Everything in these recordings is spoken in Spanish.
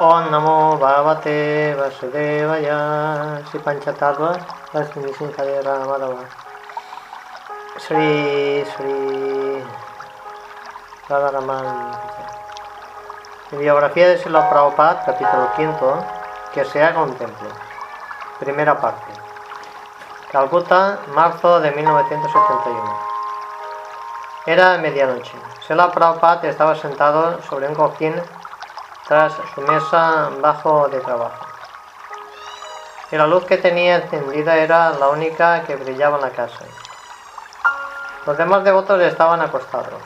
Om Namo Bhagavate Vasudevaya. Sri Panchatattva Lasmi Sinhadera Madhava Sri Sri Radharaman Biografía de Sila Prabhupada, capítulo 5 Que se haga un templo. Primera parte. Calcuta, marzo de 1971 Era medianoche. Sela Prabhupada estaba sentado sobre un cojín tras su mesa bajo de trabajo. Y la luz que tenía encendida era la única que brillaba en la casa. Los demás devotos estaban acostados.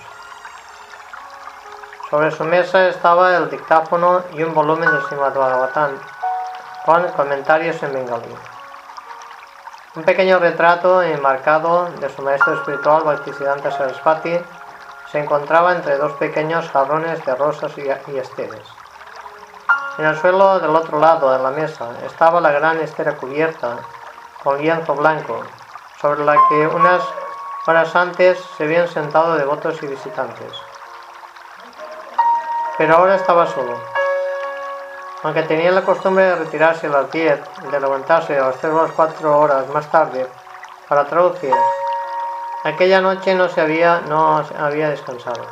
Sobre su mesa estaba el dictáfono y un volumen de Srimad Bhagavatam con comentarios en bengalí. Un pequeño retrato enmarcado de su maestro espiritual Bhaktisiddhanta Sarasvati se encontraba entre dos pequeños jarrones de rosas y esteres. En el suelo del otro lado de la mesa estaba la gran estera cubierta con lienzo blanco, sobre la que unas horas antes se habían sentado devotos y visitantes. Pero ahora estaba solo. Aunque tenía la costumbre de retirarse a las 10 y de levantarse a las 3 o 4 horas más tarde para traducir, aquella noche no se había, no había descansado.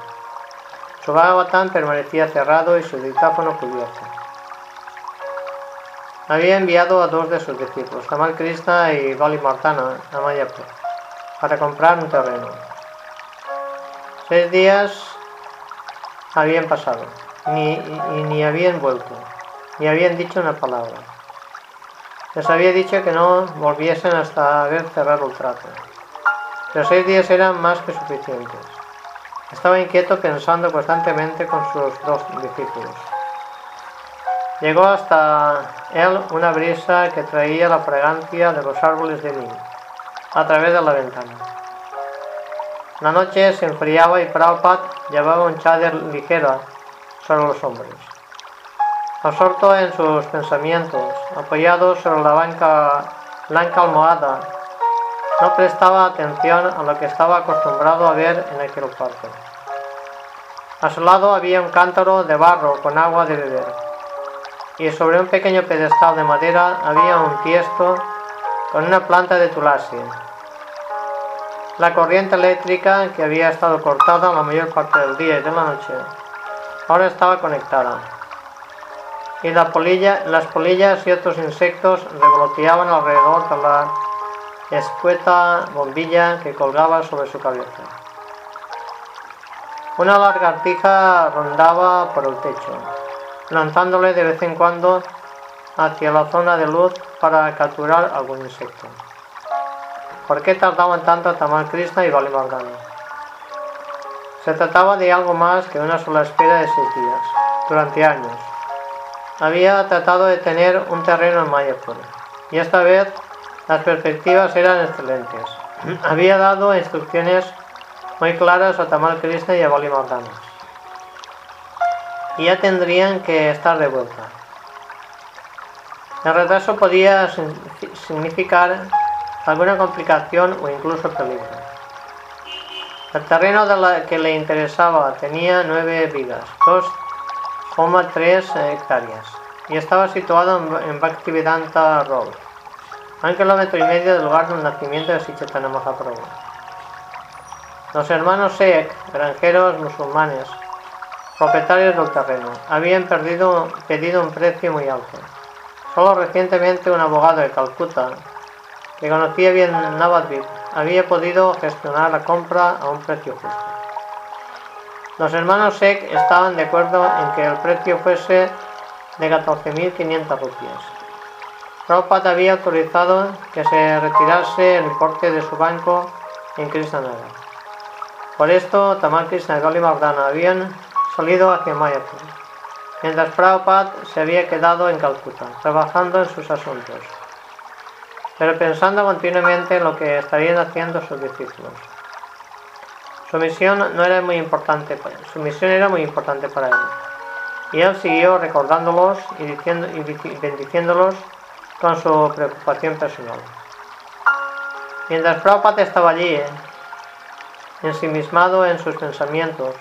Su Bhagavatam permanecía cerrado y su dictáfono cubierto había enviado a dos de sus discípulos, Tamal Krishna y Bali Martana, a Mayapur, para comprar un terreno. Seis días habían pasado, ni, y ni habían vuelto, ni habían dicho una palabra. Les había dicho que no volviesen hasta haber cerrado el trato. Los seis días eran más que suficientes. Estaba inquieto pensando constantemente con sus dos discípulos. Llegó hasta él una brisa que traía la fragancia de los árboles de Nim a través de la ventana. La noche se enfriaba y Prabhupada llevaba un cháder ligero sobre los hombros. Absorto en sus pensamientos, apoyado sobre la banca blanca almohada, no prestaba atención a lo que estaba acostumbrado a ver en aquel cuarto. A su lado había un cántaro de barro con agua de beber y sobre un pequeño pedestal de madera había un tiesto con una planta de tulasi. La corriente eléctrica, que había estado cortada la mayor parte del día y de la noche, ahora estaba conectada. Y la polilla, las polillas y otros insectos revoloteaban alrededor de la escueta bombilla que colgaba sobre su cabeza. Una lagartija rondaba por el techo lanzándole de vez en cuando hacia la zona de luz para capturar algún insecto. ¿Por qué tardaban tanto Tamal Krishna y Valimardana? Se trataba de algo más que una sola espera de seis días, durante años. Había tratado de tener un terreno en Mayapur, y esta vez las perspectivas eran excelentes. Había dado instrucciones muy claras a Tamal Krishna y a Valimardana y ya tendrían que estar de vuelta. El retraso podía significar alguna complicación o incluso peligro. El terreno que le interesaba tenía nueve vigas, 2,3 hectáreas, y estaba situado en Bhaktivedanta Road, a un kilómetro y medio del lugar del nacimiento de Sichetana Mahaprabhu. Los hermanos Sheikh, granjeros musulmanes, propietarios del terreno. Habían perdido, pedido un precio muy alto. Solo recientemente un abogado de Calcuta, que conocía bien Navadvip, había podido gestionar la compra a un precio justo. Los hermanos Sek estaban de acuerdo en que el precio fuese de 14.500 rupias. Prabhupada había autorizado que se retirase el importe de su banco en Krishnanagar. Por esto, Tamal Krishna y Gali habían salido hacia Mayapur, mientras Prabhupada se había quedado en Calcuta, trabajando en sus asuntos, pero pensando continuamente en lo que estarían haciendo sus discípulos. Su misión no era muy importante, su misión era muy importante para él, y él siguió recordándolos y, diciendo, y bendiciéndolos con su preocupación personal. Mientras Prabhupada estaba allí, ensimismado en sus pensamientos,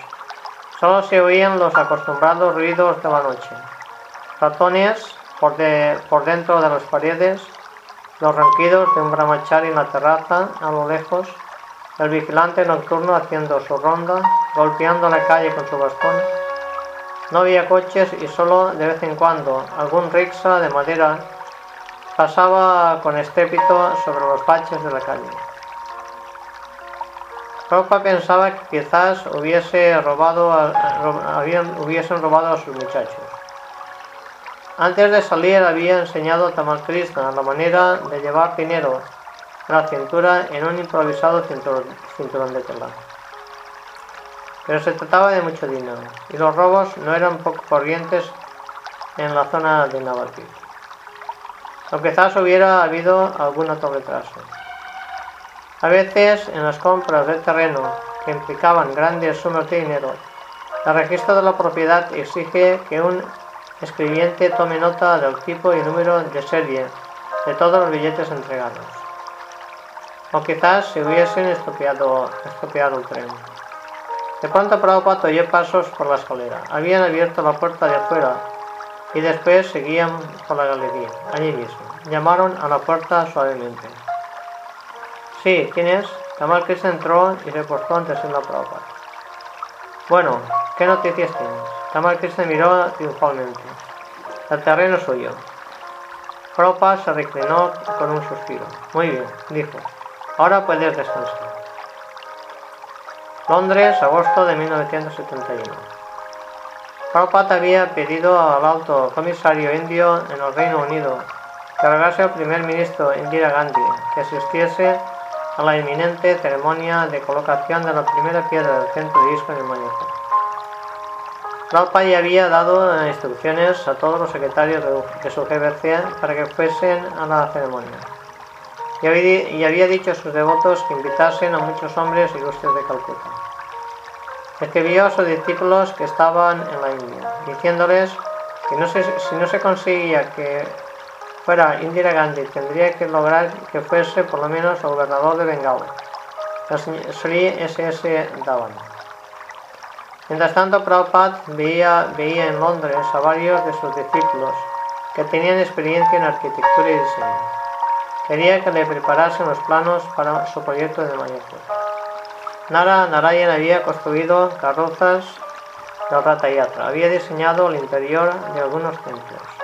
Solo se oían los acostumbrados ruidos de la noche. ratones por, por dentro de las paredes, los ronquidos de un brahmachari en la terraza a lo lejos, el vigilante nocturno haciendo su ronda, golpeando la calle con su bastón. No había coches y solo de vez en cuando algún rickshaw de madera pasaba con estrépito sobre los baches de la calle. Ropa pensaba que quizás hubiese robado hubiesen robado a sus muchachos. Antes de salir había enseñado a Tamal Krishna la manera de llevar dinero a la cintura en un improvisado cinturón, de tela. Pero se trataba de mucho dinero y los robos no eran poco corrientes en la zona de Navati. O quizás hubiera habido algún otro retraso. A veces, en las compras de terreno que implicaban grandes sumas de dinero, el registro de la propiedad exige que un escribiente tome nota del tipo y número de serie de todos los billetes entregados. O quizás se hubiesen estropeado, el tren. De pronto Prabhupada oyó pasos por la escalera. Habían abierto la puerta de afuera y después seguían por la galería, allí mismo. Llamaron a la puerta suavemente. Sí, ¿quién es? Kamal Krishna entró y se postó ante la Prabhupada. Bueno, ¿qué noticias tienes? Kamal Krishna miró triunfalmente. El terreno es suyo. Prabhupada se reclinó con un suspiro. Muy bien, dijo. Ahora puedes descansar. Londres, agosto de 1971. Prabhupada había pedido al alto comisario indio en el Reino Unido que rogase al primer ministro Indira Gandhi que asistiese a la inminente ceremonia de colocación de la primera piedra del centro de Isco en el ya había dado instrucciones a todos los secretarios de su GBC para que fuesen a la ceremonia. Y había, dicho a sus devotos que invitasen a muchos hombres ilustres de Calcuta. Escribió a sus discípulos que estaban en la India, diciéndoles que no si no se conseguía que fuera Indira Gandhi, tendría que lograr que fuese por lo menos el gobernador de Bengala, Sri S.S. Dhawan. Mientras tanto, Prabhupada veía, veía en Londres a varios de sus discípulos que tenían experiencia en arquitectura y diseño. Quería que le preparasen los planos para su proyecto de Mayapur. Nara Narayan había construido carrozas de Rata Yatra, había diseñado el interior de algunos templos.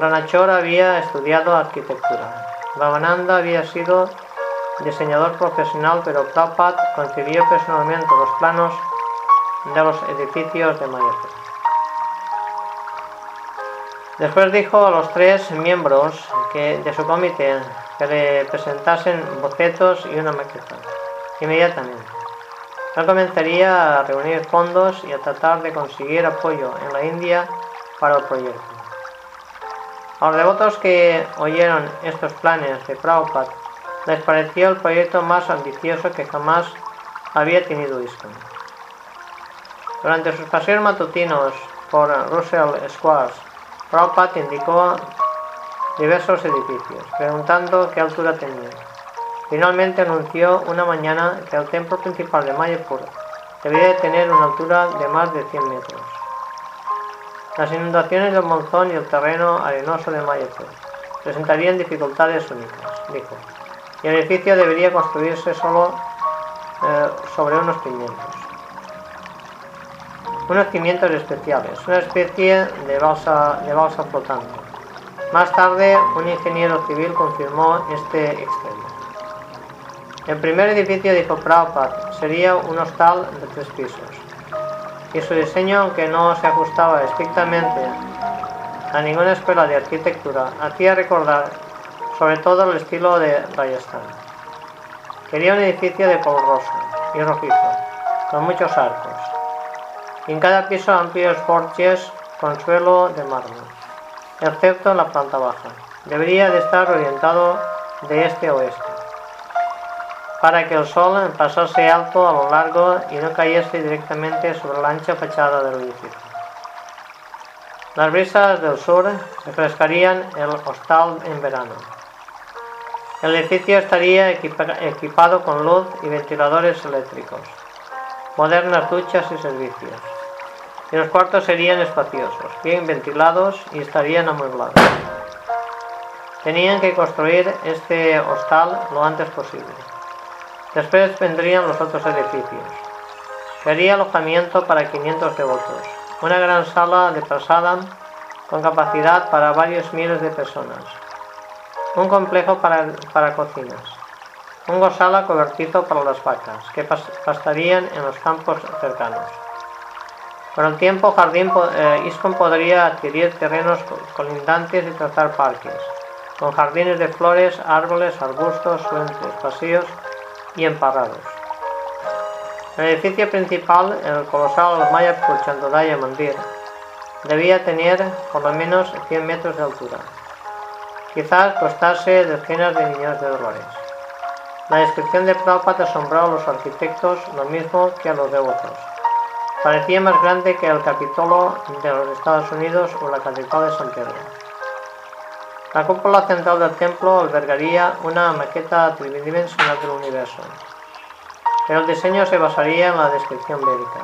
Ranachora había estudiado arquitectura. Bhavananda había sido diseñador profesional, pero Prabhupada concibió personalmente los planos de los edificios de Mayapur. Después dijo a los tres miembros que, de su comité que le presentasen bocetos y una maqueta. Inmediatamente. Él comenzaría a reunir fondos y a tratar de conseguir apoyo en la India para el proyecto. A los devotos que oyeron estos planes de Prabhupada les pareció el proyecto más ambicioso que jamás había tenido ISKCON. Durante sus paseos matutinos por Russell Square, Prabhupada indicó diversos edificios, preguntando qué altura tenían. Finalmente anunció una mañana que el templo principal de Mayapur debía de tener una altura de más de 100 metros. Las inundaciones del monzón y el terreno arenoso de Mayapur presentarían dificultades únicas, dijo, y el edificio debería construirse solo eh, sobre unos cimientos unos cimientos especiales, una especie de balsa, de balsa flotante. Más tarde, un ingeniero civil confirmó este extremo. El primer edificio, dijo Prabhupada, sería un hostal de tres pisos, y su diseño, aunque no se ajustaba estrictamente a ninguna escuela de arquitectura, hacía recordar sobre todo el estilo de Rajasthan. Quería un edificio de color rosa y rojizo, con muchos arcos en cada piso amplios porches con suelo de mármol, excepto en la planta baja. Debería de estar orientado de este a oeste, para que el sol pasase alto a lo largo y no cayese directamente sobre la ancha fachada del edificio. Las brisas del sur refrescarían el hostal en verano. El edificio estaría equipado con luz y ventiladores eléctricos, modernas duchas y servicios y los cuartos serían espaciosos, bien ventilados y estarían amueblados. Tenían que construir este hostal lo antes posible. Después vendrían los otros edificios. Sería alojamiento para 500 devotos, una gran sala de prasadam con capacidad para varios miles de personas, un complejo para, para cocinas, un gosala cobertizo para las vacas, que pastarían en los campos cercanos. Con el tiempo, Jardín eh, podría adquirir terrenos colindantes y trazar parques, con jardines de flores, árboles, arbustos, fuentes, pasillos y emparrados. El edificio principal, el colosal Maya Chandodaya Mandir, debía tener por lo menos 100 metros de altura. Quizás costase decenas de millones de dólares. La descripción de Prabhupada asombró a los arquitectos lo mismo que a los devotos. Parecía más grande que el Capitolo de los Estados Unidos o la Catedral de San Pedro. La cúpula central del templo albergaría una maqueta tridimensional del universo, pero el diseño se basaría en la descripción védica,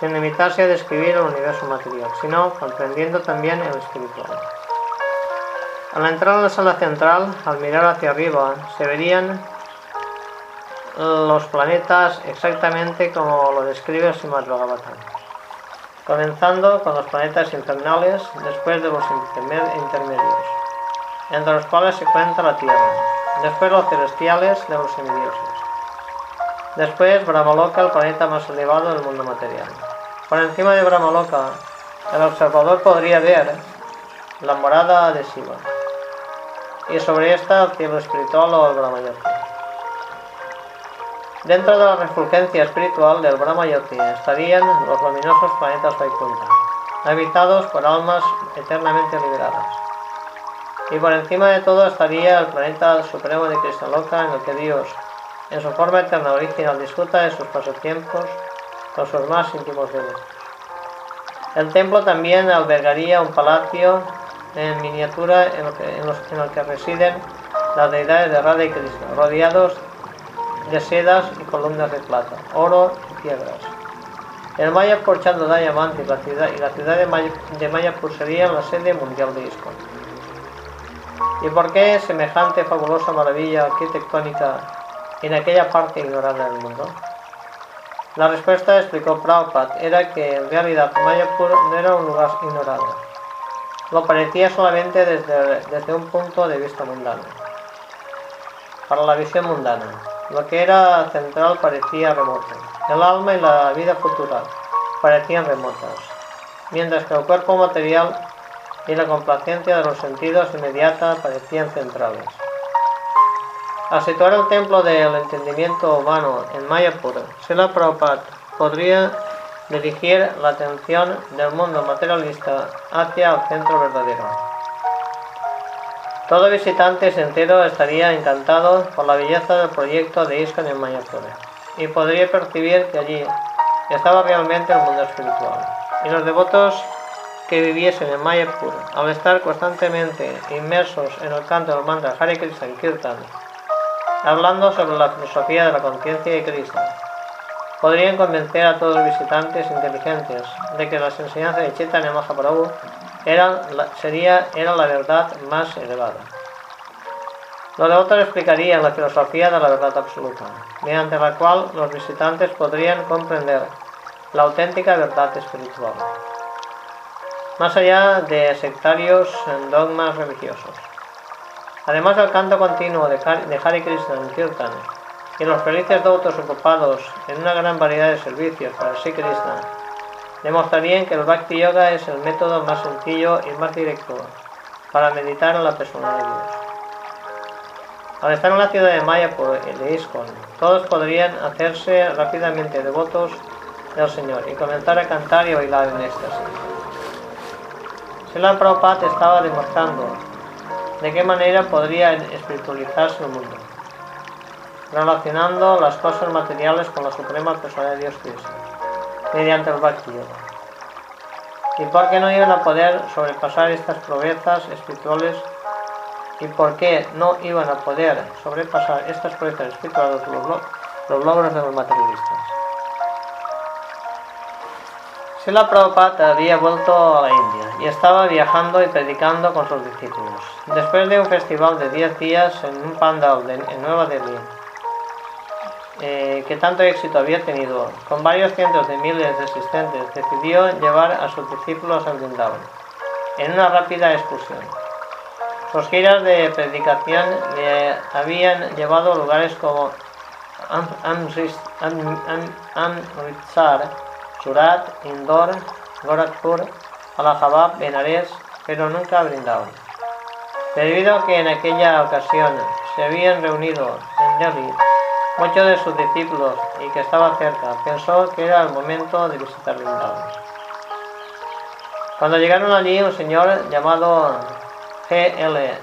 sin limitarse a describir el universo material, sino comprendiendo también el espiritual. Al entrar en la sala central, al mirar hacia arriba, se verían los planetas exactamente como lo describe el Srimad Bhagavatam. Comenzando con los planetas infernales, después de los intermedios, entre los cuales se cuenta la Tierra, después los celestiales de los semidioses. Después Brahmaloka, el planeta más elevado del mundo material. Por encima de Brahmaloka, el observador podría ver la morada de Shiva, y sobre esta el cielo espiritual o el Brahmayoti. Dentro de la refulgencia espiritual del Brahmayoti estarían los luminosos planetas Vaikunta, habitados por almas eternamente liberadas. Y por encima de todo estaría el planeta supremo de Kristaloka en el que Dios, en su forma eterna original, disfruta de sus pasatiempos con sus más íntimos dedos. El templo también albergaría un palacio en miniatura en el que, en el que residen las deidades de Radha y Krishna, rodeados de sedas y columnas de plata, oro y piedras. El Mayapur Chandra Diamante y la ciudad, y la ciudad de, Maya, de serían la sede mundial de ISKCON. ¿Y por qué semejante fabulosa maravilla arquitectónica en aquella parte ignorada del mundo? La respuesta, explicó Prabhupada, era que en realidad Mayapur no era un lugar ignorado. Lo parecía solamente desde, desde un punto de vista mundano. Para la visión mundana, lo que era central parecía remoto. El alma y la vida futura parecían remotas, mientras que el cuerpo material y la complacencia de los sentidos inmediata parecían centrales. Al situar el templo del entendimiento humano en Mayapur, Sila Prabhupada podría dirigir la atención del mundo materialista hacia el centro verdadero. Todo visitante entero estaría encantado por la belleza del proyecto de ISKCON en Mayapur y podría percibir que allí estaba realmente el mundo espiritual. Y los devotos que viviesen en Mayapur, al estar constantemente inmersos en el canto del mantra Hare Krishna Kirtan, hablando sobre la filosofía de la conciencia de Krishna, podrían convencer a todos los visitantes inteligentes de que las enseñanzas de Chaitanya Mahaprabhu era la, sería, era la verdad más elevada. Los devotos explicarían la filosofía de la verdad absoluta, mediante la cual los visitantes podrían comprender la auténtica verdad espiritual, más allá de sectarios dogmas religiosos. Además del canto continuo de Hare Krishna en Kirtan y los felices devotos ocupados en una gran variedad de servicios para Sri Krishna, demostrarían que el Bhakti Yoga es el método más sencillo y más directo para meditar en la persona de Dios. Al estar en la ciudad de Mayapur de ISKCON, todos podrían hacerse rápidamente devotos del Señor y comenzar a cantar y bailar en éxtasis. Sila Prabhupada estaba demostrando de qué manera podría espiritualizarse el mundo, relacionando las cosas materiales con la suprema persona de Dios Cristo mediante el Bhakti ¿Y por qué no iban a poder sobrepasar estas proezas espirituales? ¿Y por qué no iban a poder sobrepasar estas proezas espirituales los logros de los materialistas? Sila Prabhupada había vuelto a la India y estaba viajando y predicando con sus discípulos. Después de un festival de 10 días en un pandal de, en Nueva Delhi, eh, que tanto éxito había tenido, con varios cientos de miles de asistentes, decidió llevar a sus discípulos a Vrindavan en una rápida excursión. Sus giras de predicación le habían llevado a lugares como Amritsar, Surat, Indor, Gorakhpur, Allahabad, Benares, pero nunca brindaban. Debido a que en aquella ocasión se habían reunido en Delhi muchos de sus discípulos y que estaba cerca, pensó que era el momento de visitar Vrindavan. Cuando llegaron allí, un señor llamado G.L.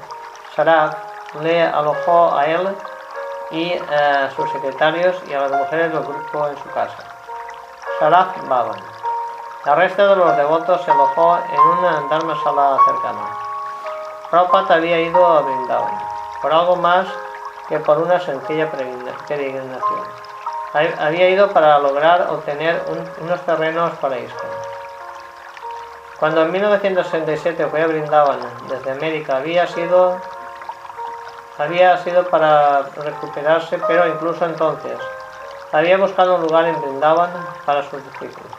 Saraf le alojó a él y a sus secretarios y a las mujeres del grupo en su casa. Sharaf Bhavan. El resto de los devotos se alojó en una sala cercana. Prabhupada había ido a Vrindavan, por algo más que por una sencilla peregrinación. Había ido para lograr obtener unos terrenos para ISKCON. Cuando en 1967 fue a Vrindavan desde América había sido había sido para recuperarse, pero incluso entonces había buscado un lugar en Brindavan para sus discípulos.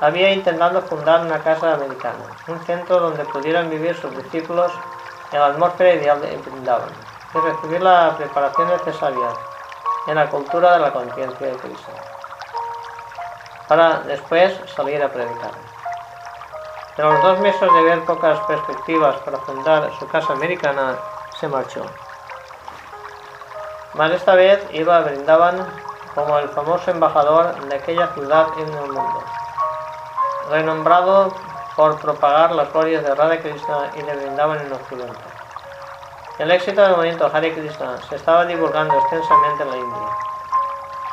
Había intentado fundar una casa americana, un centro donde pudieran vivir sus discípulos en la atmósfera ideal de Brindavan y recibir la preparación necesaria en la cultura de la conciencia de Cristo, para después salir a predicar. En los dos meses de ver pocas perspectivas para fundar su casa americana, se marchó. Mas esta vez iba a Brindavan como el famoso embajador de aquella ciudad en el mundo, renombrado por propagar las glorias de Radha Krishna y de Brindavan en Occidente. El éxito del movimiento Hare Krishna se estaba divulgando extensamente en la India,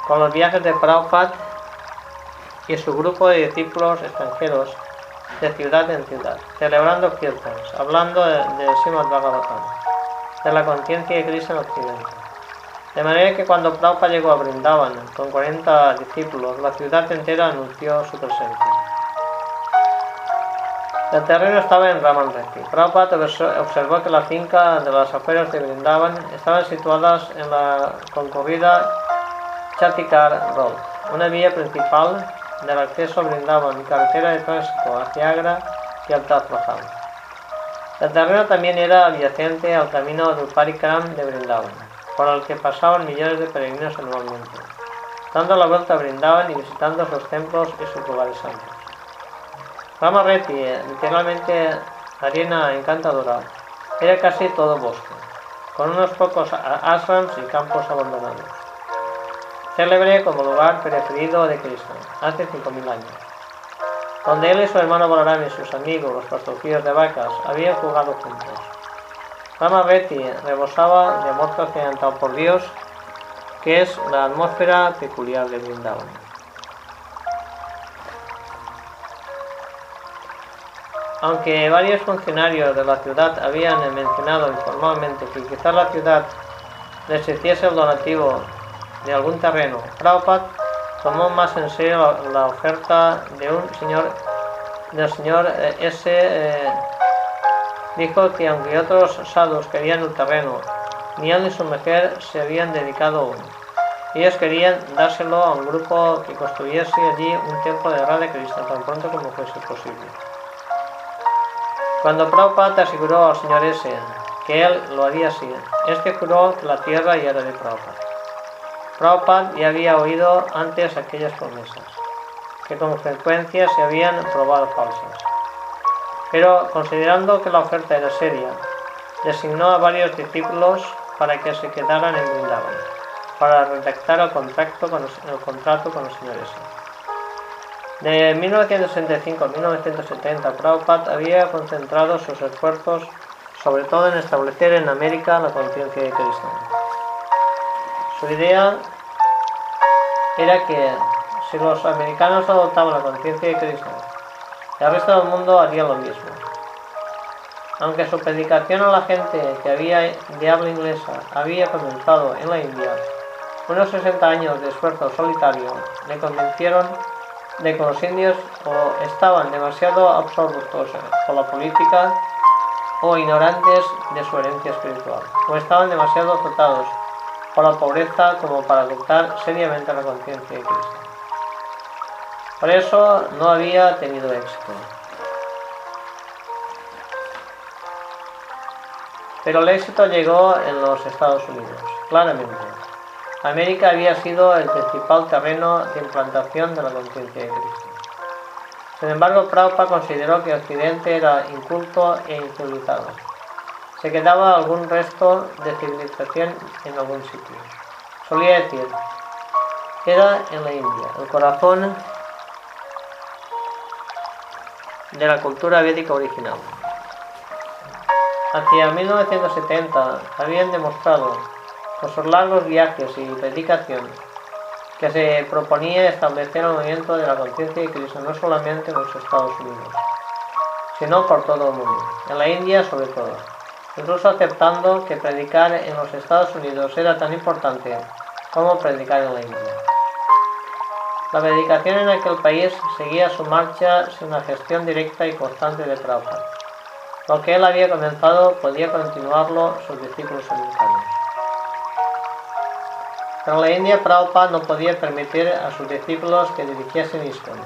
con los viajes de Prabhupada y su grupo de discípulos extranjeros de ciudad en ciudad, celebrando kirtans, hablando de, de Srimad de la conciencia de Krishna en Occidente. De manera que cuando Prabhupada llegó a Brindavan con 40 discípulos, la ciudad entera anunció su presencia. El terreno estaba en Ramanreti. Prabhupada observó que las fincas de las afueras de Brindavan estaban situadas en la concurrida Chatikar Road, una vía principal del acceso a Brindavan carretera de tránsito hacia Agra y al El terreno también era adyacente al camino del Parikram de Brindavan por el que pasaban millones de peregrinos anualmente, dando la vuelta brindaban y visitando sus templos y sus lugares santos. Rama Reti, literalmente arena encantadora, era casi todo bosque, con unos pocos asrams y campos abandonados. Célebre como lugar preferido de Krishna, hace 5.000 años, donde él y su hermano Balaram y sus amigos, los pastorcillos de vacas, habían jugado juntos. Rama Betty rebosaba de amor trascendental por Dios, que es la atmósfera peculiar de Vrindavan. Aunque varios funcionarios de la ciudad habían mencionado informalmente que quizás la ciudad les hiciese el donativo de algún terreno, Prabhupada tomó más en serio la, oferta de un señor del señor eh, S dijo que aunque otros sadhus querían el terreno, ni él ni su mujer se habían dedicado aún. Ellos querían dárselo a un grupo que construyese allí un templo de Radha Krishna tan pronto como fuese posible. Cuando Prabhupada aseguró al señor S que él lo haría así, este juró que la tierra ya era de Prabhupada. Prabhupada ya había oído antes aquellas promesas, que con frecuencia se habían probado falsas. Pero considerando que la oferta era seria, designó a varios discípulos para que se quedaran en Vrindavan, para redactar el contrato con el, contrato con los señores. De 1965 a 1970, Prabhupada había concentrado sus esfuerzos sobre todo en establecer en América la conciencia de Cristo. Su idea era que si los americanos adoptaban la conciencia de Cristo, el resto del mundo haría lo mismo. Aunque su predicación a la gente que había de habla inglesa había comenzado en la India, unos 60 años de esfuerzo solitario le convencieron de que los indios o estaban demasiado absortos por la política o ignorantes de su herencia espiritual, o estaban demasiado azotados por la pobreza como para adoptar seriamente la conciencia de Cristo. Por eso no había tenido éxito. Pero el éxito llegó en los Estados Unidos, claramente. América había sido el principal terreno de implantación de la conciencia de Cristo. Sin embargo, Prabhupada consideró que Occidente era inculto e incivilizado. Se quedaba algún resto de civilización en algún sitio. Solía decir, era en la India, el corazón de la cultura védica original. Hacia 1970 habían demostrado, con sus largos viajes y predicación, que se proponía establecer el movimiento de la conciencia de Cristo no solamente en los Estados Unidos, sino por todo el mundo, en la India sobre todo, incluso aceptando que predicar en los Estados Unidos era tan importante como predicar en la India. La predicación en aquel país seguía su marcha sin una gestión directa y constante de Prabhupada. Lo que él había comenzado podía continuarlo sus discípulos americanos. Pero en la India Prabhupada no podía permitir a sus discípulos que dirigiesen ISKCON.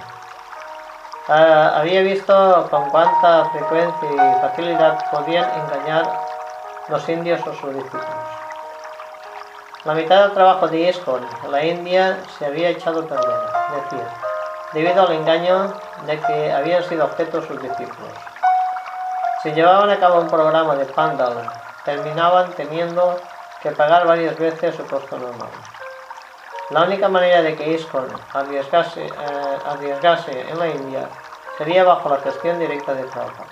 Ah, había visto con cuánta frecuencia y facilidad podían engañar los indios o sus discípulos. La mitad del trabajo de ISKCON en la India se había echado a perder, decía, debido al engaño de que habían sido objeto sus discípulos. Si llevaban a cabo un programa de Pandal, terminaban teniendo que pagar varias veces su costo normal. La única manera de que ISKCON arriesgase, eh, arriesgase en la India sería bajo la gestión directa de Prabhupada.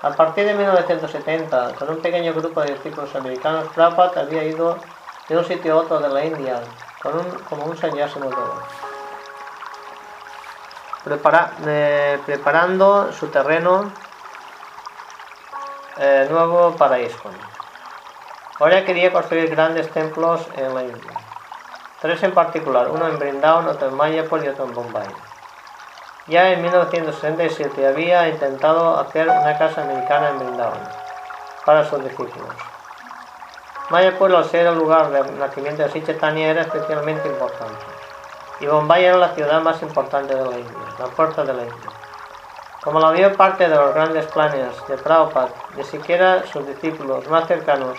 A partir de 1970, con un pequeño grupo de discípulos americanos, Prabhupada había ido de un sitio a otro de la India con un, como un sannyasi Prepara, eh, preparando su terreno eh, nuevo para ISKCON. Ahora quería construir grandes templos en la India. Tres en particular, uno en Brindavan, otro en Mayapur y otro en Bombay. Ya en 1967 había intentado hacer una casa americana en Brindavan para sus discípulos. Mayapur, al ser el lugar de nacimiento de Sichetania, era especialmente importante. Y Bombay era la ciudad más importante de la India, la puerta de la India. Como la vio parte de los grandes planes de Prabhupada, ni siquiera sus discípulos más cercanos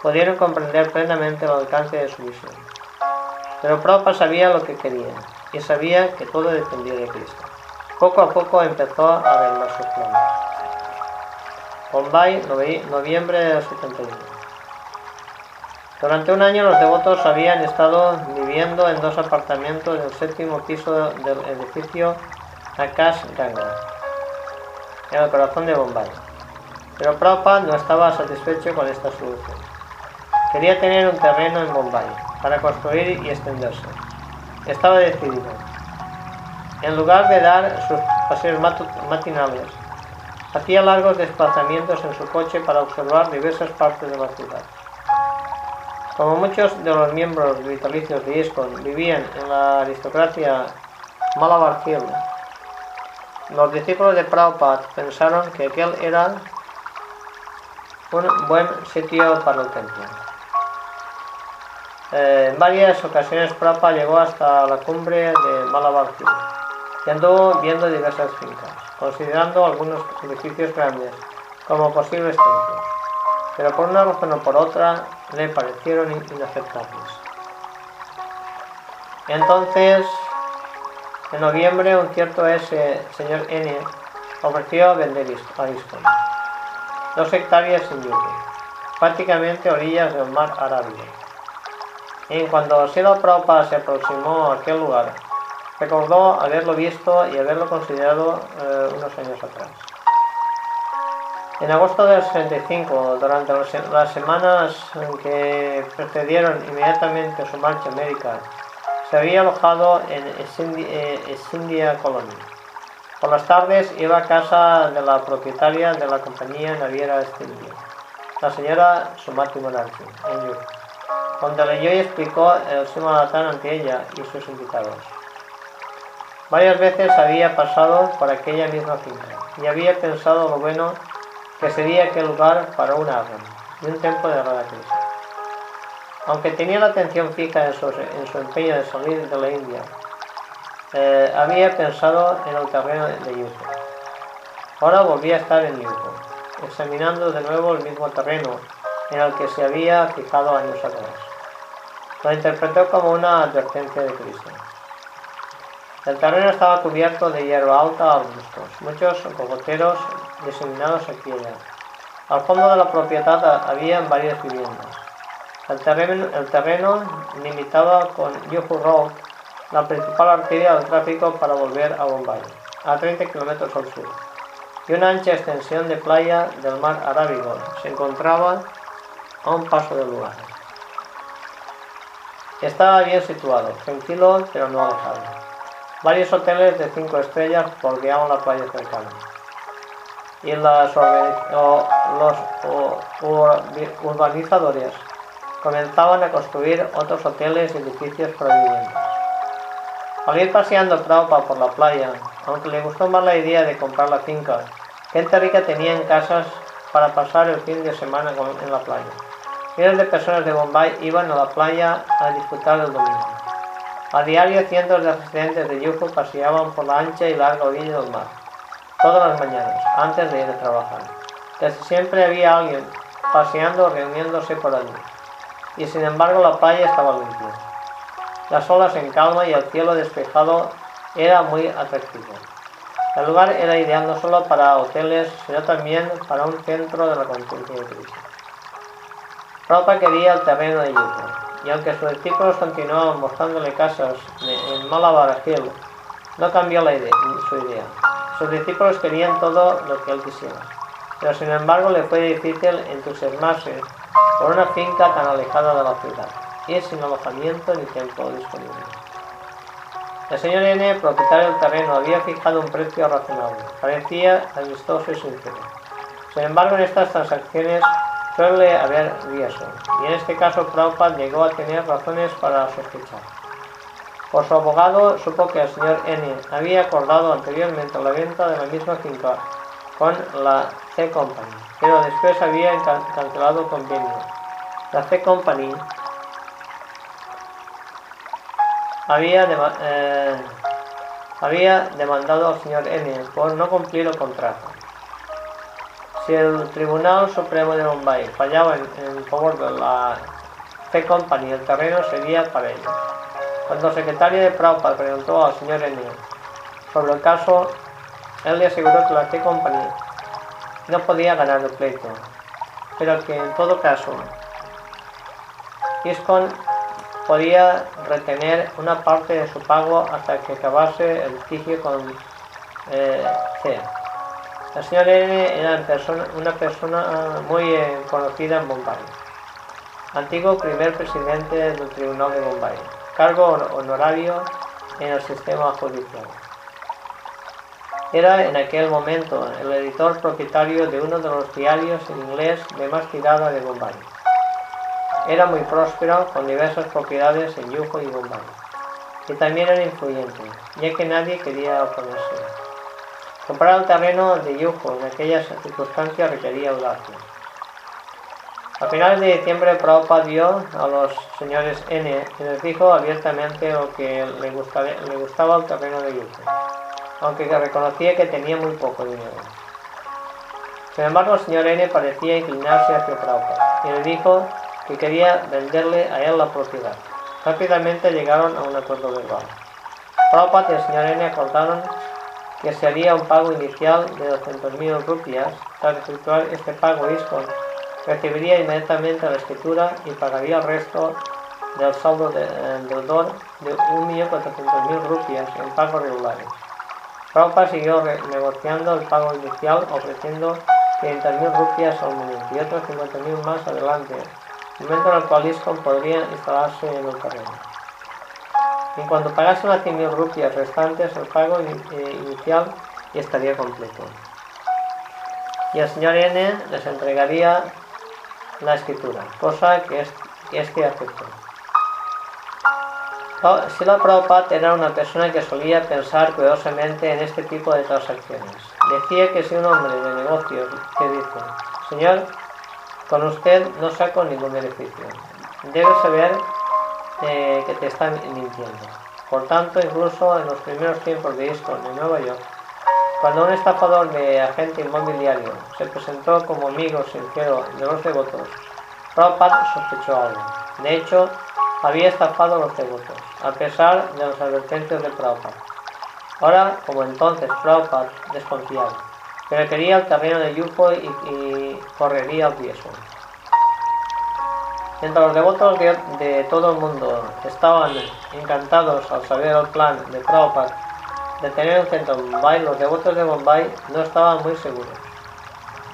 pudieron comprender plenamente el alcance de su visión. Pero Prabhupada sabía lo que quería y sabía que todo dependía de Cristo. Poco a poco empezó a arreglar sus planes. Bombay, noviembre del 71. Durante un año los devotos habían estado viviendo en dos apartamentos del séptimo piso del edificio Akash Ganga en el corazón de Bombay. Pero Prabhupada no estaba satisfecho con esta solución. Quería tener un terreno en Bombay para construir y extenderse. Estaba decidido. En lugar de dar sus paseos matinales, hacía largos desplazamientos en su coche para observar diversas partes de la ciudad. Como muchos de los miembros vitalicios de ISKCON vivían en la aristocracia Malabar los discípulos de Prabhupada pensaron que aquel era un buen sitio para el templo. En varias ocasiones Prabhupada llegó hasta la cumbre de Malabar y anduvo viendo diversas fincas, considerando algunos edificios grandes como posibles templos, pero por una razón o por otra le parecieron inaceptables. Entonces en noviembre, un cierto ese señor N ofreció vender a ISKCON dos hectáreas en Yuki, prácticamente orillas del mar Arábigo. Y cuando Silo Prabhupada se aproximó a aquel lugar, recordó haberlo visto y haberlo considerado eh, unos años atrás. En agosto del 65, durante las semanas que precedieron inmediatamente su marcha a América, se había alojado en India Colony. Por las tardes iba a casa de la propietaria de la compañía naviera India, la señora Sumati Monarchi, en Yu, donde leyó y explicó el Simonatán ante ella y sus invitados. Varias veces había pasado por aquella misma finca y había pensado lo bueno que sería aquel lugar para un árbol y un templo de Radhakrishna. Aunque tenía la atención fija en su, empeño de salir de la India, eh, había pensado en el terreno de Yuko. Ahora volvía a estar en Yuko, examinando de nuevo el mismo terreno en el que se había fijado años atrás. Lo interpretó como una advertencia de Cristo. El terreno estaba cubierto de hierba alta arbustos, muchos cocoteros diseminados y allá. Al fondo de la propiedad había varias viviendas. El terreno, el terreno limitaba con Yuhu Road, la principal arteria del tráfico para volver a Bombay, a 30 kilómetros al sur, y una ancha extensión de playa del mar Arábigo se encontraba a un paso del lugar. Estaba bien situado, tranquilo pero no alejado. Varios hoteles de cinco estrellas bordeaban la playa cercana. Y los urbanizadores comenzaban a construir otros hoteles y edificios para. Al ir paseando Traupa por la playa, aunque le gustó más la idea de comprar la finca, gente rica tenía en casas para pasar el fin de semana en la playa. Miles de personas de Bombay iban a la playa a disfrutar el domingo. A diario cientos de residentes de Yuko paseaban por la ancha y larga orilla del mar, todas las mañanas, antes de ir a trabajar. Casi siempre había alguien paseando o reuniéndose por allí, y sin embargo la playa estaba limpia. Las olas en calma y el cielo despejado era muy atractivo. El lugar era ideal no solo para hoteles, sino también para un centro de la conciencia Cristo. Prabhupada quería el terreno de Yuko, y aunque sus discípulos continuaban mostrándole casas en Malabar Hill, no cambió la idea, su idea. Sus discípulos querían todo lo que él quisiera, pero sin embargo le fue difícil entusiasmarse por una finca tan alejada de la ciudad y sin alojamiento ni tiempo disponible. El señor N, propietario del terreno, había fijado un precio razonable. Parecía amistoso y sincero. Sin embargo, en estas transacciones suele haber riesgo, y en este caso Prabhupada llegó a tener razones para sospechar. Por su abogado supo que el señor N había acordado anteriormente la venta de la misma finca con la C Company, pero después había cancelado el convenio. La C Company había, eh, había demandado al señor N por no cumplir el contrato. Si el Tribunal Supremo de Bombay fallaba en, favor de la C-Company, el terreno sería para ellos. Cuando el secretario de Prabhupada preguntó al señor Enio sobre el caso, él le aseguró que la C-Company no podía ganar el pleito, pero que en todo caso ISCON podía retener una parte de su pago hasta que acabase el litigio con eh, C. La señora N era una persona muy eh, conocida en Bombay, antiguo primer presidente del Tribunal de Bombay, cargo honorario en el sistema judicial. Era en aquel momento el editor propietario de uno de los diarios en inglés de más tirada de Bombay. Era muy próspero, con diversas propiedades en Yuko y Bombay, y también era influyente, ya que nadie quería oponerse. Comprar el terreno de Yuko en aquellas circunstancias requería audacia. A finales de diciembre, Prabhupada vio a los señores N y les dijo abiertamente lo que le, gustaba, le gustaba el terreno de Yuko, aunque reconocía que tenía muy poco dinero. Sin embargo, el señor N parecía inclinarse hacia Prabhupada y le dijo que quería venderle a él la propiedad. Rápidamente llegaron a un acuerdo verbal. Prabhupada y el señor N acordaron que se haría un pago inicial de 200.000 rupias. Tras efectuar este pago, ISCON recibiría inmediatamente la escritura y pagaría el resto del saldo de, eh, deudor de 1.400.000 rupias en pagos regulares. Prabhupada siguió negociando el pago inicial ofreciendo 500.000 rupias al momento y otros 50.000 más adelante, momento en el cual ISCON podría instalarse en el terreno. En cuanto pagase las 100.000 rupias restantes, el pago eh, inicial estaría completo. Y el señor N les entregaría la escritura, cosa que, es, este aceptó. Sila Prabhupada era una persona que solía pensar cuidadosamente en este tipo de transacciones. Decía que si un hombre de negocios que dice, Señor, con usted no saco ningún beneficio, debe saber eh, que te están mintiendo. Por tanto, incluso en los primeros tiempos de esto en Nueva York, cuando un estafador de agente inmobiliario se presentó como amigo sincero de los devotos, Prabhupada sospechó algo. De hecho, había estafado a los devotos, a pesar de los advertencias de Prabhupada. Ahora, como entonces, Prabhupada desconfiaba, pero quería el terreno de Yupo y, correría el riesgo. Mientras los devotos de, todo el mundo estaban encantados al saber el plan de Prabhupada de tener un centro en Bombay, los devotos de Bombay no estaban muy seguros.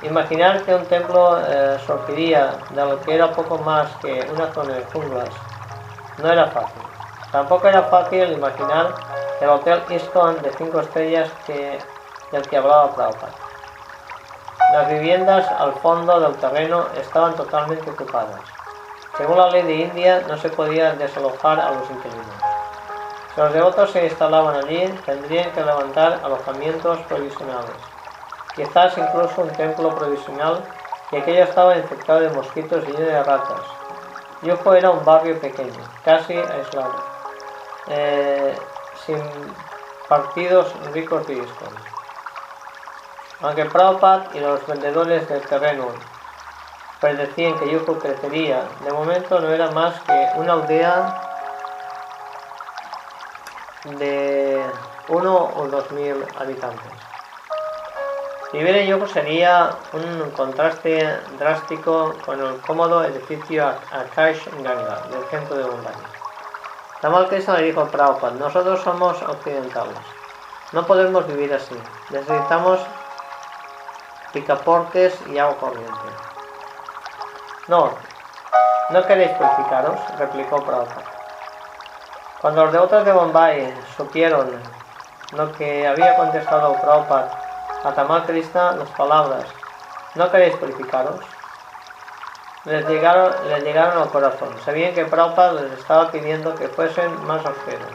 Imaginar que un templo eh, surgiría de lo que era poco más que una zona de junglas no era fácil. Tampoco era fácil imaginar el hotel Easton de 5 estrellas que, del que hablaba Prabhupada. Las viviendas al fondo del terreno estaban totalmente ocupadas. Según la ley de India, no se podía desalojar a los inquilinos. Los devotos se instalaban allí, tendrían que levantar alojamientos provisionales, quizás incluso un templo provisional, y aquello estaba infectado de mosquitos y lleno de ratas, Yuko era un barrio pequeño, casi aislado, eh, sin partidos ricos de historia. Aunque Prabhupada y los vendedores del terreno predecían que Yuko crecería, de momento no era más que una aldea de uno o dos mil habitantes. Vivir en Yoko sería un contraste drástico con el cómodo edificio Akash Ganga del centro de Bombay. Tamal Krishna le dijo Prabhupada, nosotros somos occidentales, no podemos vivir así, necesitamos picaportes y agua corriente. No, ¿no queréis purificaros? replicó Prabhupada. Cuando los devotos de Bombay supieron lo que había contestado Prabhupada a Tamal Krishna las palabras, ¿no queréis purificaros? Les llegaron, les llegaron al corazón. Sabían que Prabhupada les estaba pidiendo que fuesen más austeros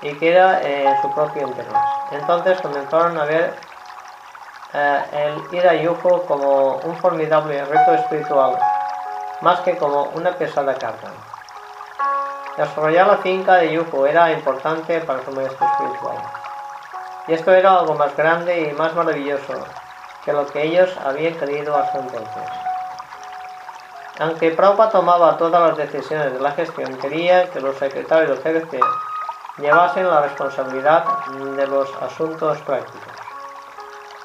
y que era en su propio interés. Entonces comenzaron a ver eh, el ir a Yuko como un formidable reto espiritual, más que como una pesada carga. Desarrollar la finca de Yuko era importante para su maestro espiritual. Y esto era algo más grande y más maravilloso que lo que ellos habían creído hasta entonces. Aunque Prabhupada tomaba todas las decisiones de la gestión, quería que los secretarios del CBC llevasen la responsabilidad de los asuntos prácticos.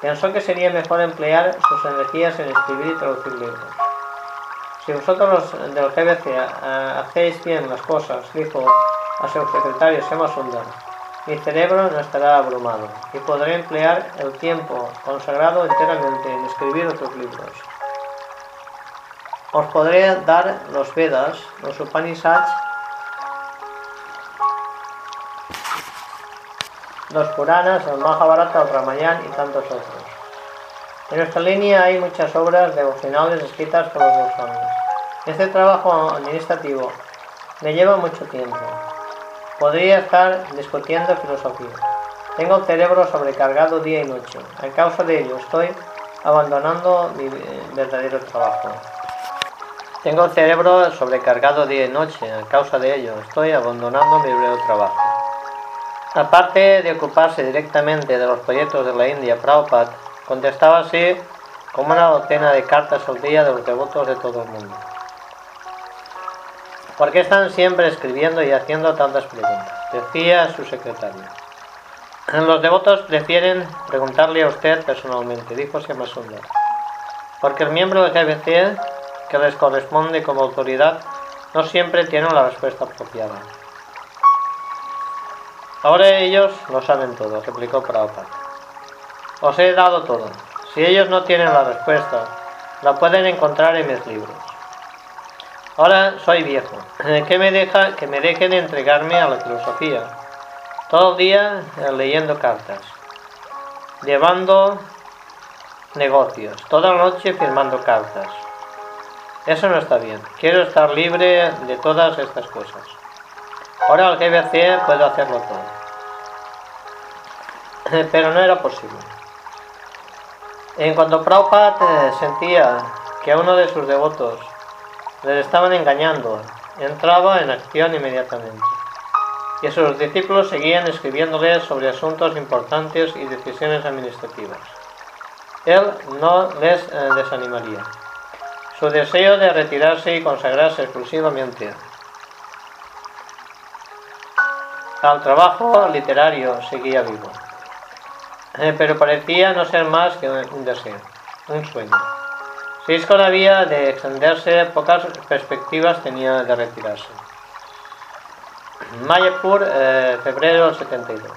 Pensó que sería mejor emplear sus energías en escribir y traducir libros. Si vosotros los del GBC eh, hacéis bien las cosas, dijo a su secretario Sema Sundar, mi cerebro no estará abrumado y podré emplear el tiempo consagrado enteramente en escribir otros libros. Os podré dar los Vedas, los Upanishads, los Puranas, el Mahabharata, el Ramayana y tantos otros. En nuestra línea hay muchas obras devocionales escritas por los goswamis. Este trabajo administrativo me lleva mucho tiempo. Podría estar discutiendo filosofía. Tengo el cerebro sobrecargado día y noche. A causa de ello estoy abandonando mi verdadero trabajo. Tengo el cerebro sobrecargado día y noche. A causa de ello estoy abandonando mi verdadero trabajo. Aparte de ocuparse directamente de los proyectos de la India, Prabhupada contestaba así como una docena de cartas al día de los devotos de todo el mundo. ¿Por qué están siempre escribiendo y haciendo tantas preguntas? Decía su secretario. Los devotos prefieren preguntarle a usted personalmente, dijo Siamasundar. Porque el miembro de GBC que les corresponde como autoridad no siempre tiene la respuesta apropiada. Ahora ellos lo saben todo, replicó Prabhupada. Os he dado todo. Si ellos no tienen la respuesta, la pueden encontrar en mis libros. Ahora soy viejo. ¿Qué me deja que me dejen entregarme a la filosofía? Todo el día eh, leyendo cartas, llevando negocios, toda la noche firmando cartas. Eso no está bien. Quiero estar libre de todas estas cosas. Ahora el GBC puede hacerlo todo. Pero no era posible. En cuanto Prabhupada sentía que a uno de sus devotos le estaban engañando, entraba en acción inmediatamente. Y sus discípulos seguían escribiéndole sobre asuntos importantes y decisiones administrativas. Él no les eh, desanimaría. Su deseo de retirarse y consagrarse exclusivamente al trabajo literario seguía vivo. Eh, pero parecía no ser más que un deseo, un sueño. Con había de extenderse, pocas perspectivas tenía de retirarse. Mayapur, eh, febrero del 72.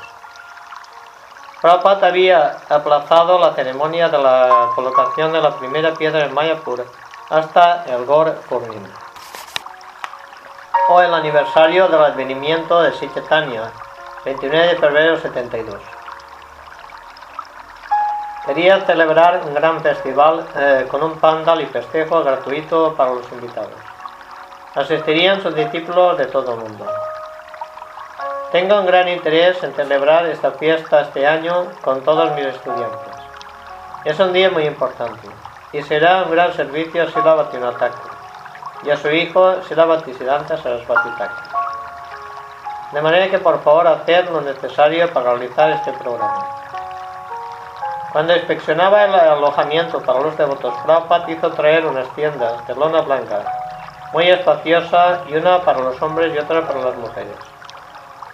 Prabhupada había aplazado la ceremonia de la colocación de la primera piedra en Mayapur hasta el Gor Purnima o el aniversario del advenimiento de Sichetania, 29 de febrero del 72. Quería celebrar un gran festival eh, con un pandal y festejo gratuito para los invitados. Asistirían sus discípulos de todo el mundo. Tengo un gran interés en celebrar esta fiesta este año con todos mis estudiantes. Es un día muy importante y será un gran servicio a Sila Bhatinataka y a su hijo Sila Bhaktisiddhanta Sarasvati Thakur. De manera que por favor haced lo necesario para realizar este programa. Cuando inspeccionaba el alojamiento para los devotos, Prabhupada hizo traer unas tiendas de lona blanca, muy espaciosa, y una para los hombres y otra para las mujeres,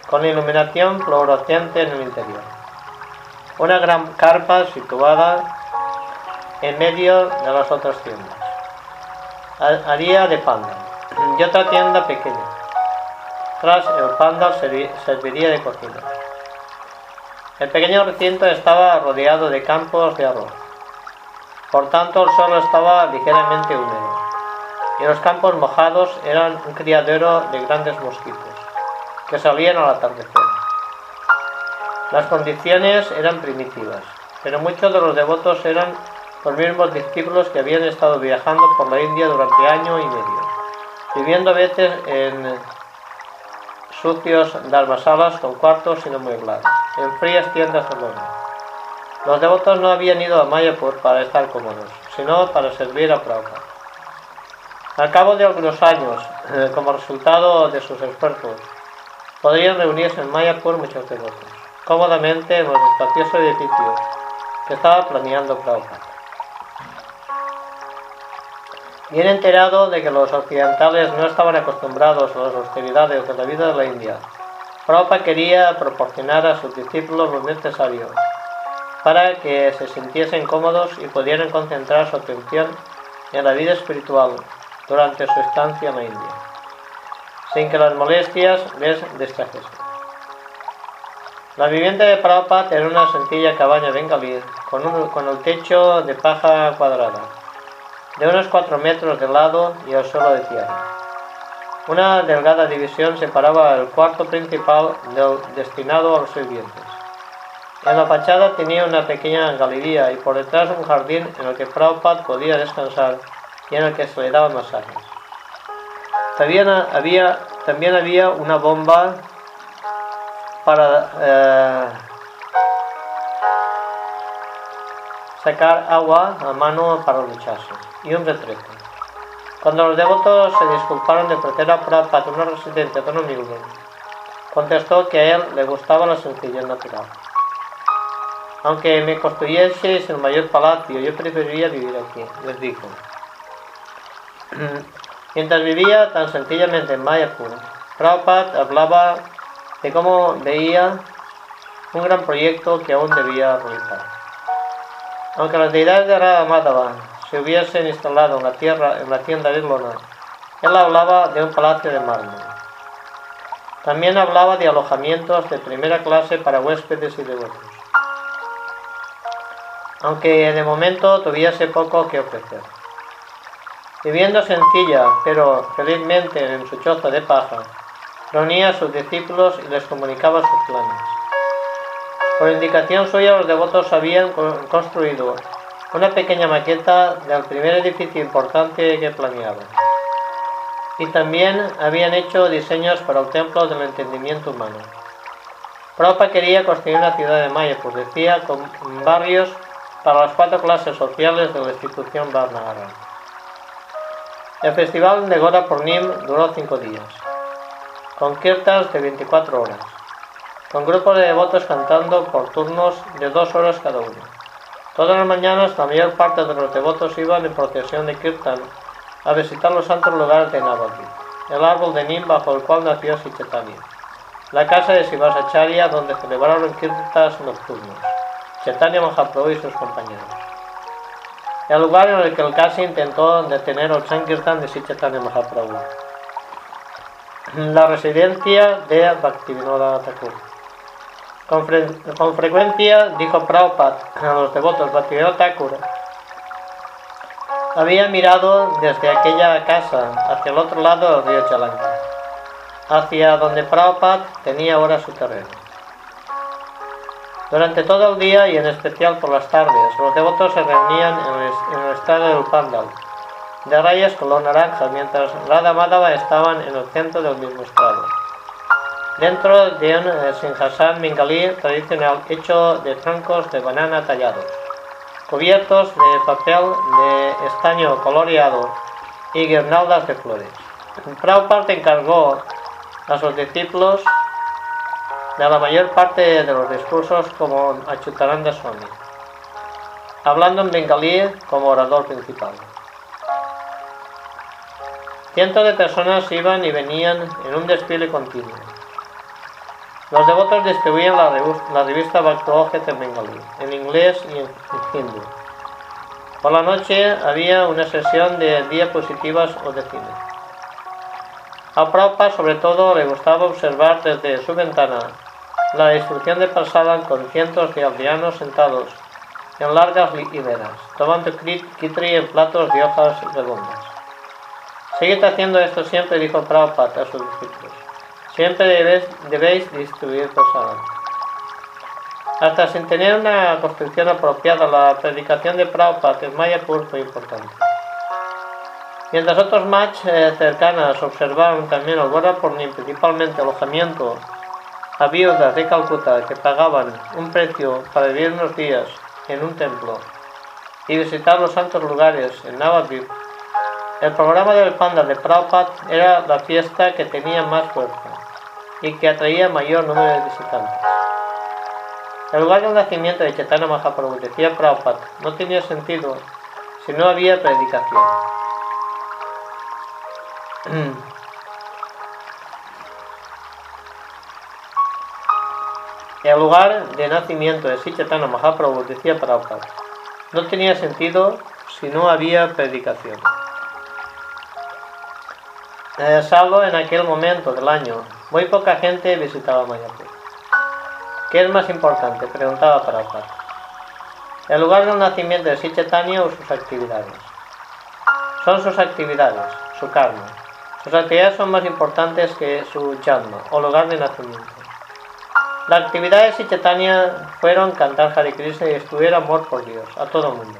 con iluminación fluorescente en el interior. Una gran carpa situada en medio de las otras tiendas. Haría de panda y otra tienda pequeña. Tras el panda serviría de cocina. El pequeño recinto estaba rodeado de campos de arroz. Por tanto, el suelo estaba ligeramente húmedo. Y los campos mojados eran un criadero de grandes mosquitos, que salían al atardecer. Las condiciones eran primitivas, pero muchos de los devotos eran los mismos discípulos que habían estado viajando por la India durante año y medio, viviendo a veces en sucios dharmasalas con cuartos sin amueblar, en frías tiendas de lona. Los devotos no habían ido a Mayapur para estar cómodos, sino para servir a Prabhupada. Al cabo de algunos años, como resultado de sus esfuerzos, podrían reunirse en Mayapur muchos devotos, cómodamente en los espaciosos edificios que estaba planeando Prabhupada. Bien enterado de que los occidentales no estaban acostumbrados a las austeridades de la vida de la India, Prabhupada quería proporcionar a sus discípulos lo necesario para que se sintiesen cómodos y pudieran concentrar su atención en la vida espiritual durante su estancia en la India, sin que las molestias les distrajesen. La vivienda de Prabhupada era una sencilla cabaña bengalí con, con el techo de paja cuadrada de unos 4 metros de lado y el suelo de tierra. Una delgada división separaba el cuarto principal del destinado a los sirvientes. En la fachada tenía una pequeña galería y por detrás un jardín en el que Prabhupada podía descansar y en el que se le daban masajes. También había, también había una bomba para eh, sacar agua a mano para ducharse y un retrete. Cuando los devotos se disculparon de ofrecer a Prabhupada una residencia tan humilde, contestó que a él le gustaba la sencillez natural. Aunque me construyeseis el mayor palacio, yo preferiría vivir aquí, les dijo. Mientras vivía tan sencillamente en Mayapur, Prabhupada hablaba de cómo veía un gran proyecto que aún debía realizar. Aunque las deidades de Radha Madhava se hubiesen instalado en la, tierra, en la tienda de lona, él hablaba de un palacio de mármol. También hablaba de alojamientos de primera clase para huéspedes y devotos. Aunque de momento tuviese poco que ofrecer. Viviendo sencilla, pero felizmente en su choza de paja, reunía a sus discípulos y les comunicaba sus planes. Por indicación suya, los devotos habían construido una pequeña maqueta del primer edificio importante que planeaba. y también habían hecho diseños para el templo del entendimiento humano. Prabhupada quería construir una ciudad de Maya, pues decía, con barrios para las cuatro clases sociales de la institución Varnagara. El festival de Gora Purnim duró cinco días, con kirtas de 24 horas, con grupos de devotos cantando por turnos de dos horas cada uno. Todas las mañanas la mayor parte de los devotos iban en procesión de kirtan a visitar los santos lugares de Navadvip, el árbol de Nim bajo el cual nació Sichetanya, la casa de Sivasacharya donde celebraron kirtas nocturnos, Chaitanya Mahaprabhu y sus compañeros. El lugar en el que el Kasi intentó detener el Sankirtan de Sichetanya Mahaprabhu. La residencia de Bhaktivinoda Thakur. Con, frecuencia dijo Prabhupada a los devotos Bhaktivinoda Thakur había mirado desde aquella casa hacia el otro lado del río Chalanka, hacia donde Prabhupada tenía ahora su terreno. Durante todo el día y en especial por las tardes, los devotos se reunían en el, estado del Pandal, de rayas color naranja, mientras Radha Madhava estaban en el centro del mismo estado. Dentro de un eh, Sinhasan Mingalí tradicional hecho de troncos de banana tallados cubiertos de papel de estaño coloreado y guirnaldas de flores. Prabhupada encargó a sus discípulos de la mayor parte de los discursos como Achutaranda Swami, hablando en bengalí como orador principal. Cientos de personas iban y venían en un desfile continuo. Los devotos distribuían la, revista Bhakti en bengalí, en inglés y en hindi. Por la noche había una sesión de diapositivas o de cine. A Prabhupada sobre todo le gustaba observar desde su ventana la destrucción de Prasadam con cientos de aldeanos sentados en largas hileras, tomando kitri en platos de hojas redondas. Seguid haciendo esto siempre, dijo Prabhupada a sus discípulos. Siempre debéis, distribuir Prasadam. Hasta sin tener una construcción apropiada, la predicación de Prabhupada en Mayapur fue importante. Mientras otros match eh, cercanas observaron también el Gora Purnim, principalmente alojamiento a viudas de Calcuta que pagaban un precio para vivir unos días en un templo y visitar los santos lugares en Navadvip, el programa del Panda de Prabhupada era la fiesta que tenía más fuerza y que atraía mayor número de visitantes. El lugar del nacimiento de Chaitanya Mahaprabhu, decía Prabhupada, no tenía sentido si no había predicación. El lugar de nacimiento de Chaitanya Mahaprabhu, decía Prabhupada, no tenía sentido si no había predicación. Eh, salvo en aquel momento del año, muy poca gente visitaba Mayapur. ¿Qué es más importante? Preguntaba Prabhupada. El lugar del nacimiento de Sichetania o sus actividades. Son sus actividades, su karma. Sus actividades son más importantes que su janma o lugar de nacimiento. Las actividades de Chaitanya fueron cantar Hare Krishna y estudiar amor por Dios, a todo el mundo.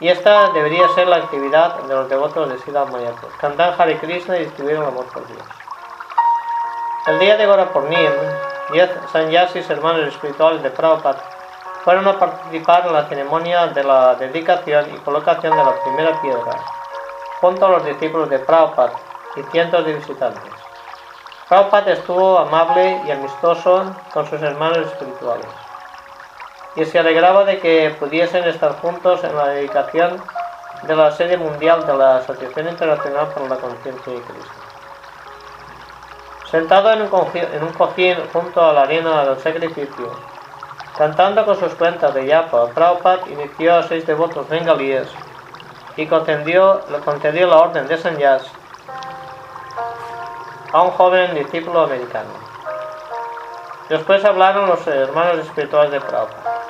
Y esta debería ser la actividad de los devotos de Siddha Mayapur, cantar Hare Krishna y distribuir amor por Dios. El día de Gora Purnim, diez sanyasis hermanos espirituales de Prabhupada fueron a participar en la ceremonia de la dedicación y colocación de la primera piedra, junto a los discípulos de Prabhupada y cientos de visitantes. Prabhupada estuvo amable y amistoso con sus hermanos espirituales y se alegraba de que pudiesen estar juntos en la dedicación de la sede mundial de la Asociación Internacional para la Conciencia de Cristo. Sentado en un, cojín, junto a la arena del sacrificio, cantando con sus cuentas de yapa, Prabhupada inició a seis devotos bengalíes y concedió, la orden de sanyas a un joven discípulo americano. Después hablaron los hermanos espirituales de Prabhupada,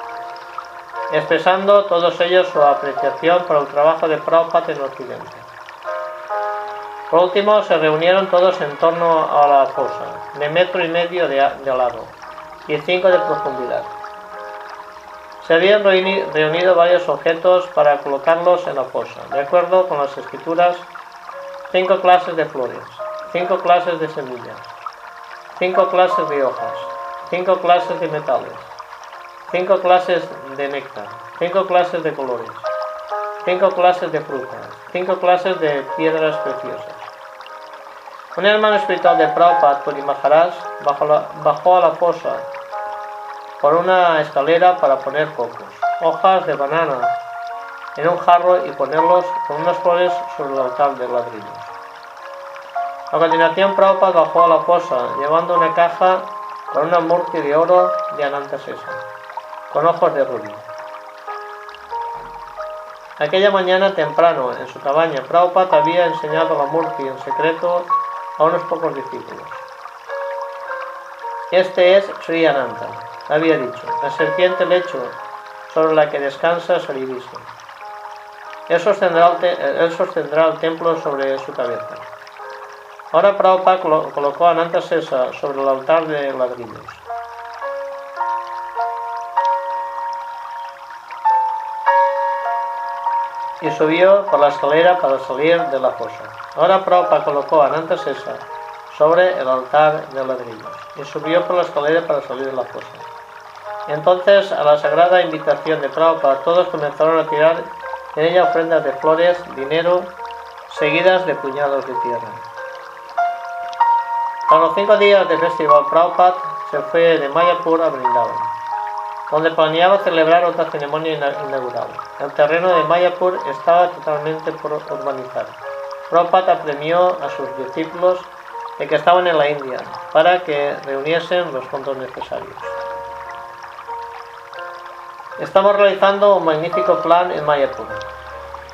expresando todos ellos su apreciación por el trabajo de Prabhupada en Occidente. Por último, se reunieron todos en torno a la fosa, de metro y medio de, de lado y cinco de profundidad. Se habían reunido varios objetos para colocarlos en la fosa, de acuerdo con las escrituras cinco clases de flores, cinco clases de semillas, cinco clases de hojas, cinco clases de metales, cinco clases de néctar, cinco clases de colores, cinco clases de frutas, cinco clases de piedras preciosas. Un hermano espiritual de Prabhupada, Puri Maharaj, bajó a la fosa por una escalera para poner cocos, hojas de banana en un jarro y ponerlos con unas flores sobre el altar de ladrillos. A continuación, Prabhupada bajó a la fosa llevando una caja con una murti de oro de Anantasesa, con ojos de rubí. Aquella mañana temprano, en su cabaña, Prabhupada había enseñado la murti en secreto a unos pocos discípulos. Este es Sri Ananta, había dicho, la serpiente lecho sobre la que descansa Sarivisa. Él sostendrá, el él sostendrá el templo sobre su cabeza. Ahora Prabhupada colocó a Anantasesa sobre el altar de ladrillos. Y subió por la escalera para salir de la fosa. Ahora Prabhupada colocó a Anantasesa sobre el altar de ladrillos y subió por la escalera para salir de la fosa. Entonces, a la sagrada invitación de Prabhupada, todos comenzaron a tirar en ella ofrendas de flores, dinero, seguidas de puñados de tierra. A los cinco días de festival, Prabhupada se fue de Mayapur a Vrindavan, donde planeaba celebrar otra ceremonia inaugural. El terreno de Mayapur estaba totalmente por urbanizar. Prabhupada apremió a sus discípulos de que estaban en la India para que reuniesen los fondos necesarios. Estamos realizando un magnífico plan en Mayapur.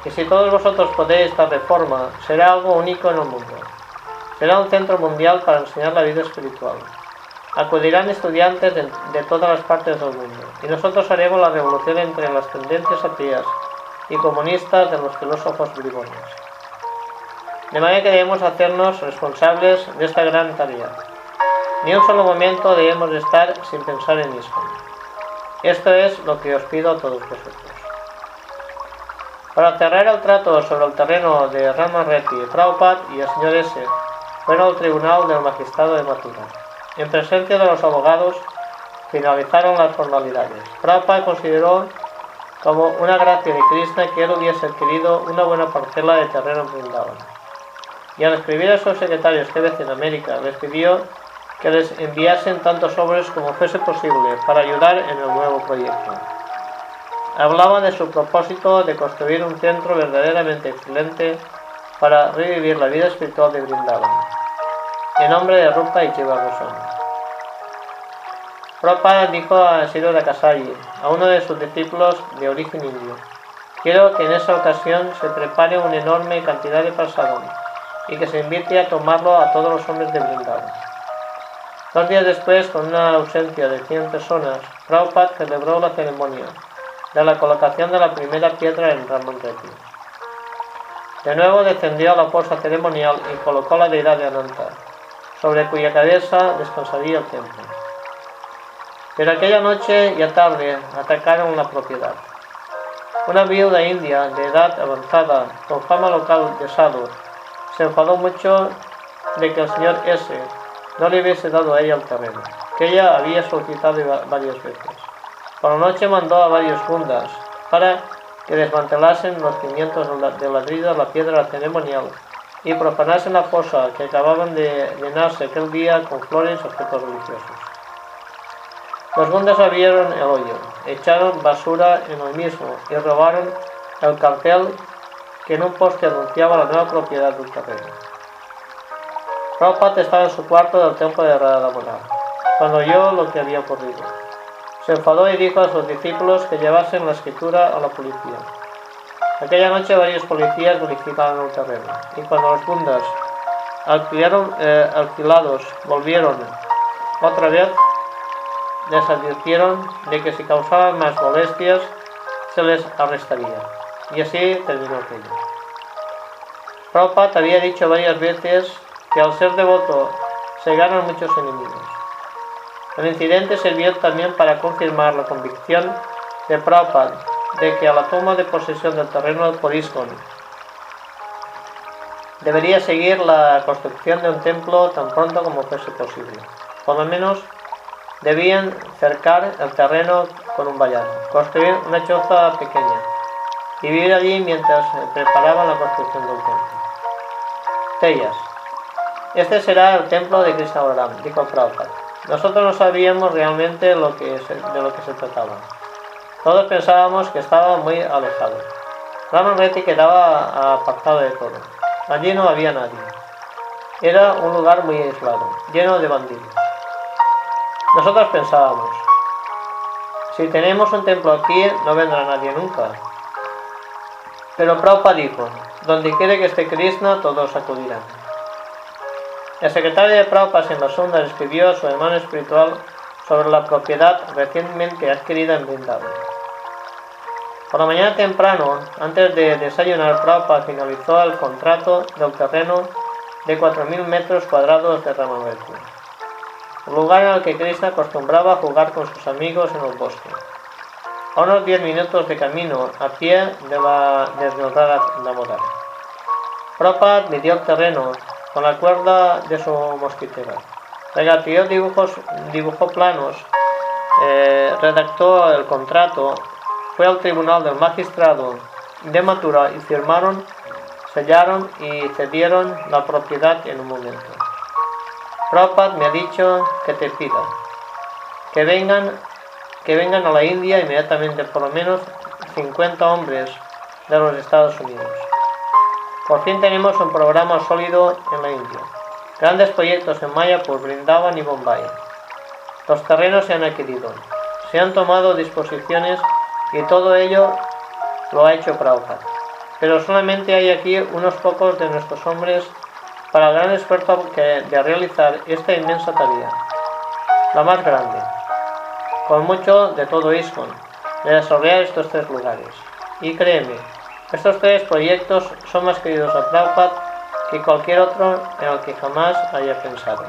Y si todos vosotros podéis esta reforma, será algo único en el mundo. Será un centro mundial para enseñar la vida espiritual. Acudirán estudiantes de, todas las partes del mundo. Y nosotros haremos la revolución entre las tendencias ateas y comunistas de los filósofos bribones. De manera que debemos hacernos responsables de esta gran tarea. Ni un solo momento debemos estar sin pensar en esto. Esto es lo que os pido a todos vosotros. Para cerrar el trato sobre el terreno de Rama Prabhupada y el señor S. fueron al tribunal del magistrado de Mathura. En presencia de los abogados, finalizaron las formalidades. Prabhupada consideró como una gracia de Krishna que él hubiese adquirido una buena parcela de terreno en Vrindavan. Y al escribir a sus secretarios que en América, les pidió que les enviasen tantos sobres como fuese posible para ayudar en el nuevo proyecto. Hablaba de su propósito de construir un centro verdaderamente excelente para revivir la vida espiritual de Brindavan, en nombre de Rupa y Goswami. Prabhupada dijo a Siddhartha Kasari, a uno de sus discípulos de origen indio, quiero que en esa ocasión se prepare una enorme cantidad de prasadam y que se invite a tomarlo a todos los hombres de Brindavan. Dos días después, con una ausencia de 100 personas, Prabhupada celebró la ceremonia de la colocación de la primera piedra en Ramon De nuevo descendió a la fosa ceremonial y colocó la deidad de Ananta, sobre cuya cabeza descansaría el templo. Pero aquella noche y a tarde atacaron la propiedad. Una viuda india de edad avanzada, con fama local de salud, se enfadó mucho de que el señor S no le hubiese dado a ella el terreno, que ella había solicitado varias veces. Por la noche mandó a varios fundas para que desmantelasen los cimientos de ladrillo de la piedra ceremonial y profanasen la fosa que acababan de llenarse aquel día con flores y objetos religiosos. Los bundas abrieron el hoyo, echaron basura en el mismo y robaron el cartel que en un poste anunciaba la nueva propiedad del terreno. Prabhupada estaba en su cuarto del templo de Radhamana, cuando oyó lo que había ocurrido. Se enfadó y dijo a sus discípulos que llevasen la escritura a la policía. Aquella noche varios policías verificaron el terreno, y cuando los bundas eh, alquilados volvieron otra vez, les advirtieron de que si causaban más molestias se les arrestaría. Y así terminó aquello. Prabhupada había dicho varias veces que al ser devoto se ganan muchos enemigos. El incidente sirvió también para confirmar la convicción de Prabhupada de que a la toma de posesión del terreno del Poriscon debería seguir la construcción de un templo tan pronto como fuese posible. Por lo menos debían cercar el terreno con un vallado, construir una choza pequeña y vivir allí mientras preparaban la construcción del templo. Tellas. Este será el templo de Krishna Balaram, dijo Prabhupada. Nosotros no sabíamos realmente de lo que se trataba. Todos pensábamos que estaba muy alejado. Raman Reti quedaba apartado de todo. Allí no había nadie. Era un lugar muy aislado, lleno de bandidos. Nosotros pensábamos, si tenemos un templo aquí, no vendrá nadie nunca. Pero Prabhupada dijo, donde quiere que esté Krishna, todos acudirán. El secretario de Prabhupada en Basunda escribió a su hermano espiritual sobre la propiedad recientemente adquirida en Vrindavan. Por la mañana temprano, antes de desayunar, Prabhupada finalizó el contrato del terreno de 4.000 metros cuadrados de Ramaverti, un lugar en el que Krishna acostumbraba a jugar con sus amigos en el bosque a unos 10 minutos de camino a pie de la desnudada Damodara. Prabhupada midió el terreno con la cuerda de su mosquitera. Regateó dibujos, dibujó planos, eh, redactó el contrato, fue al tribunal del magistrado de Matura y firmaron, sellaron y cedieron la propiedad en un momento. Prabhupada me ha dicho que te pida que vengan que vengan a la India inmediatamente por lo menos 50 hombres de los Estados Unidos. Por fin tenemos un programa sólido en la India. Grandes proyectos en Maya por Brindavan y Bombay. Los terrenos se han adquirido. Se han tomado disposiciones y todo ello lo ha hecho Prabhupada. Pero solamente hay aquí unos pocos de nuestros hombres para el gran esfuerzo de realizar esta inmensa tarea, la más grande con mucho de todo ISCON, de desarrollar estos tres lugares. Y créeme, estos tres proyectos son más queridos a Prabhupada que cualquier otro en el que jamás haya pensado,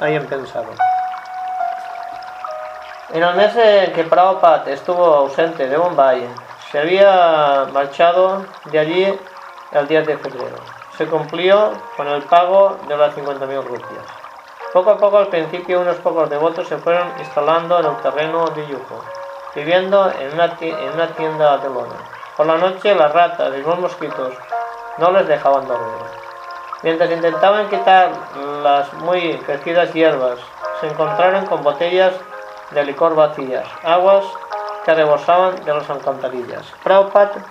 hayan pensado. En el mes en que Prabhupada estuvo ausente de Bombay, se había marchado de allí el 10 de febrero. Se cumplió con el pago de las 50.000 rupias. Poco a poco, al principio, unos pocos devotos se fueron instalando en el terreno de Yuko, viviendo en una, tienda de lona. Por la noche, las ratas y los mosquitos no les dejaban dormir. Mientras intentaban quitar las muy crecidas hierbas, se encontraron con botellas de licor vacías, aguas que rebosaban de las alcantarillas. Prabhupada,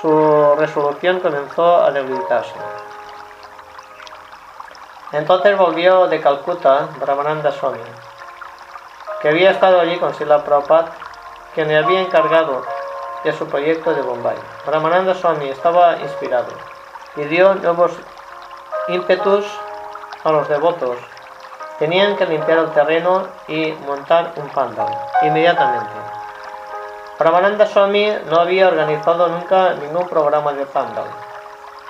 su resolución comenzó a debilitarse. Entonces volvió de Calcuta Brahmananda Swami, que había estado allí con Sila Prabhupada, quien le había encargado de su proyecto de Bombay. Brahmananda Swami estaba inspirado y dio nuevos ímpetus a los devotos. Tenían que limpiar el terreno y montar un pandal inmediatamente. Brahmananda Swami no había organizado nunca ningún programa de pandal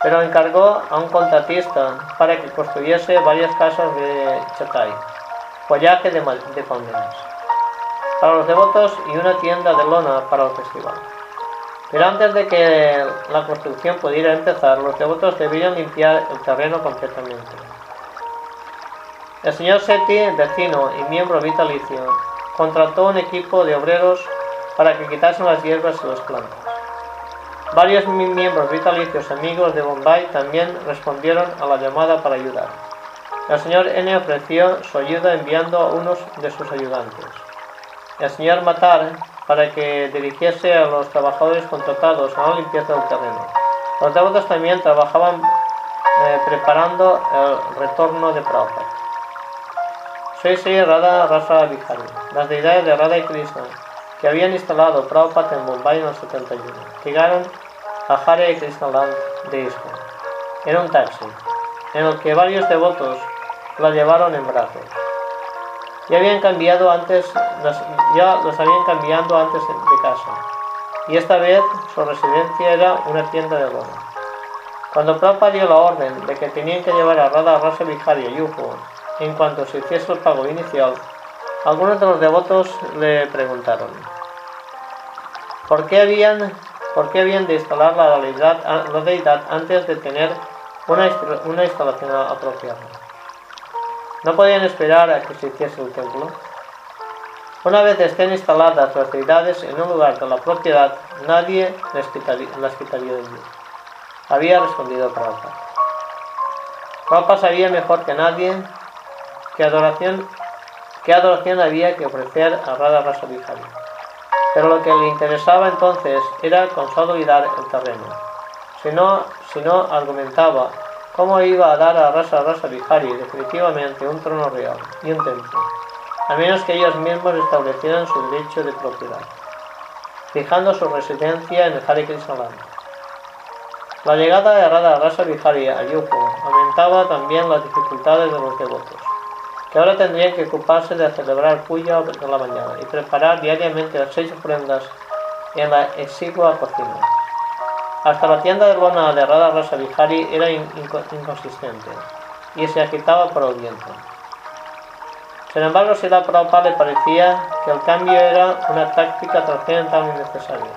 pero encargó a un contratista para que construyese varias casas de chatai, follaje de, de para los devotos y una tienda de lona para el festival. Pero antes de que la construcción pudiera empezar, los devotos debían limpiar el terreno completamente. El señor Seti, vecino y miembro vitalicio, contrató un equipo de obreros para que quitasen las hierbas y las plantas. Varios miembros vitalicios amigos de Bombay también respondieron a la llamada para ayudar. El señor N ofreció su ayuda enviando a unos de sus ayudantes. El señor Matar para que dirigiese a los trabajadores contratados a la limpieza del terreno. Los devotos también trabajaban eh, preparando el retorno de Prabhupada. Soy Sri Radha Rasa Vihari, las deidades de Radha y Krishna, que habían instalado Prabhupada en Bombay en el 71. Llegaron a Hare Krishna Land de ISKCON en un taxi, en el que varios devotos la llevaron en brazos. Ya habían cambiado antes, ya los habían cambiado antes de casa, y esta vez su residencia era una tienda de lona. Cuando Prabhupada dio la orden de que tenían que llevar a Radha Rasa Vihari a Yuko en cuanto se hiciese el pago inicial, algunos de los devotos le preguntaron ¿por qué habían, por qué habían de instalar la deidad, la deidad antes de tener una, instalación apropiada. No podían esperar a que se hiciese el templo. Una vez estén instaladas las deidades en un lugar de la propiedad, nadie las quitaría, de allí. Había respondido Prabhupada. Prabhupada sabía mejor que nadie qué adoración, qué adoración había que ofrecer a Radha Rasa. Pero lo que le interesaba entonces era consolidar el terreno. Si no, si no argumentaba cómo iba a dar a Rasa Rasa Vihari definitivamente un trono real y un templo, a menos que ellos mismos establecieran su derecho de propiedad, fijando su residencia en el Hare Krishna La llegada de Radha Rasa Vihari a Yuko aumentaba también las dificultades de los devotos que ahora tendrían que ocuparse de celebrar puya de la mañana y preparar diariamente las seis ofrendas en la exigua cocina. Hasta la tienda de lona de Radha Rasa Vihari era inconsistente y se agitaba por el viento. Sin embargo, si la Prabhupada le parecía que el cambio era una táctica trascendental innecesaria.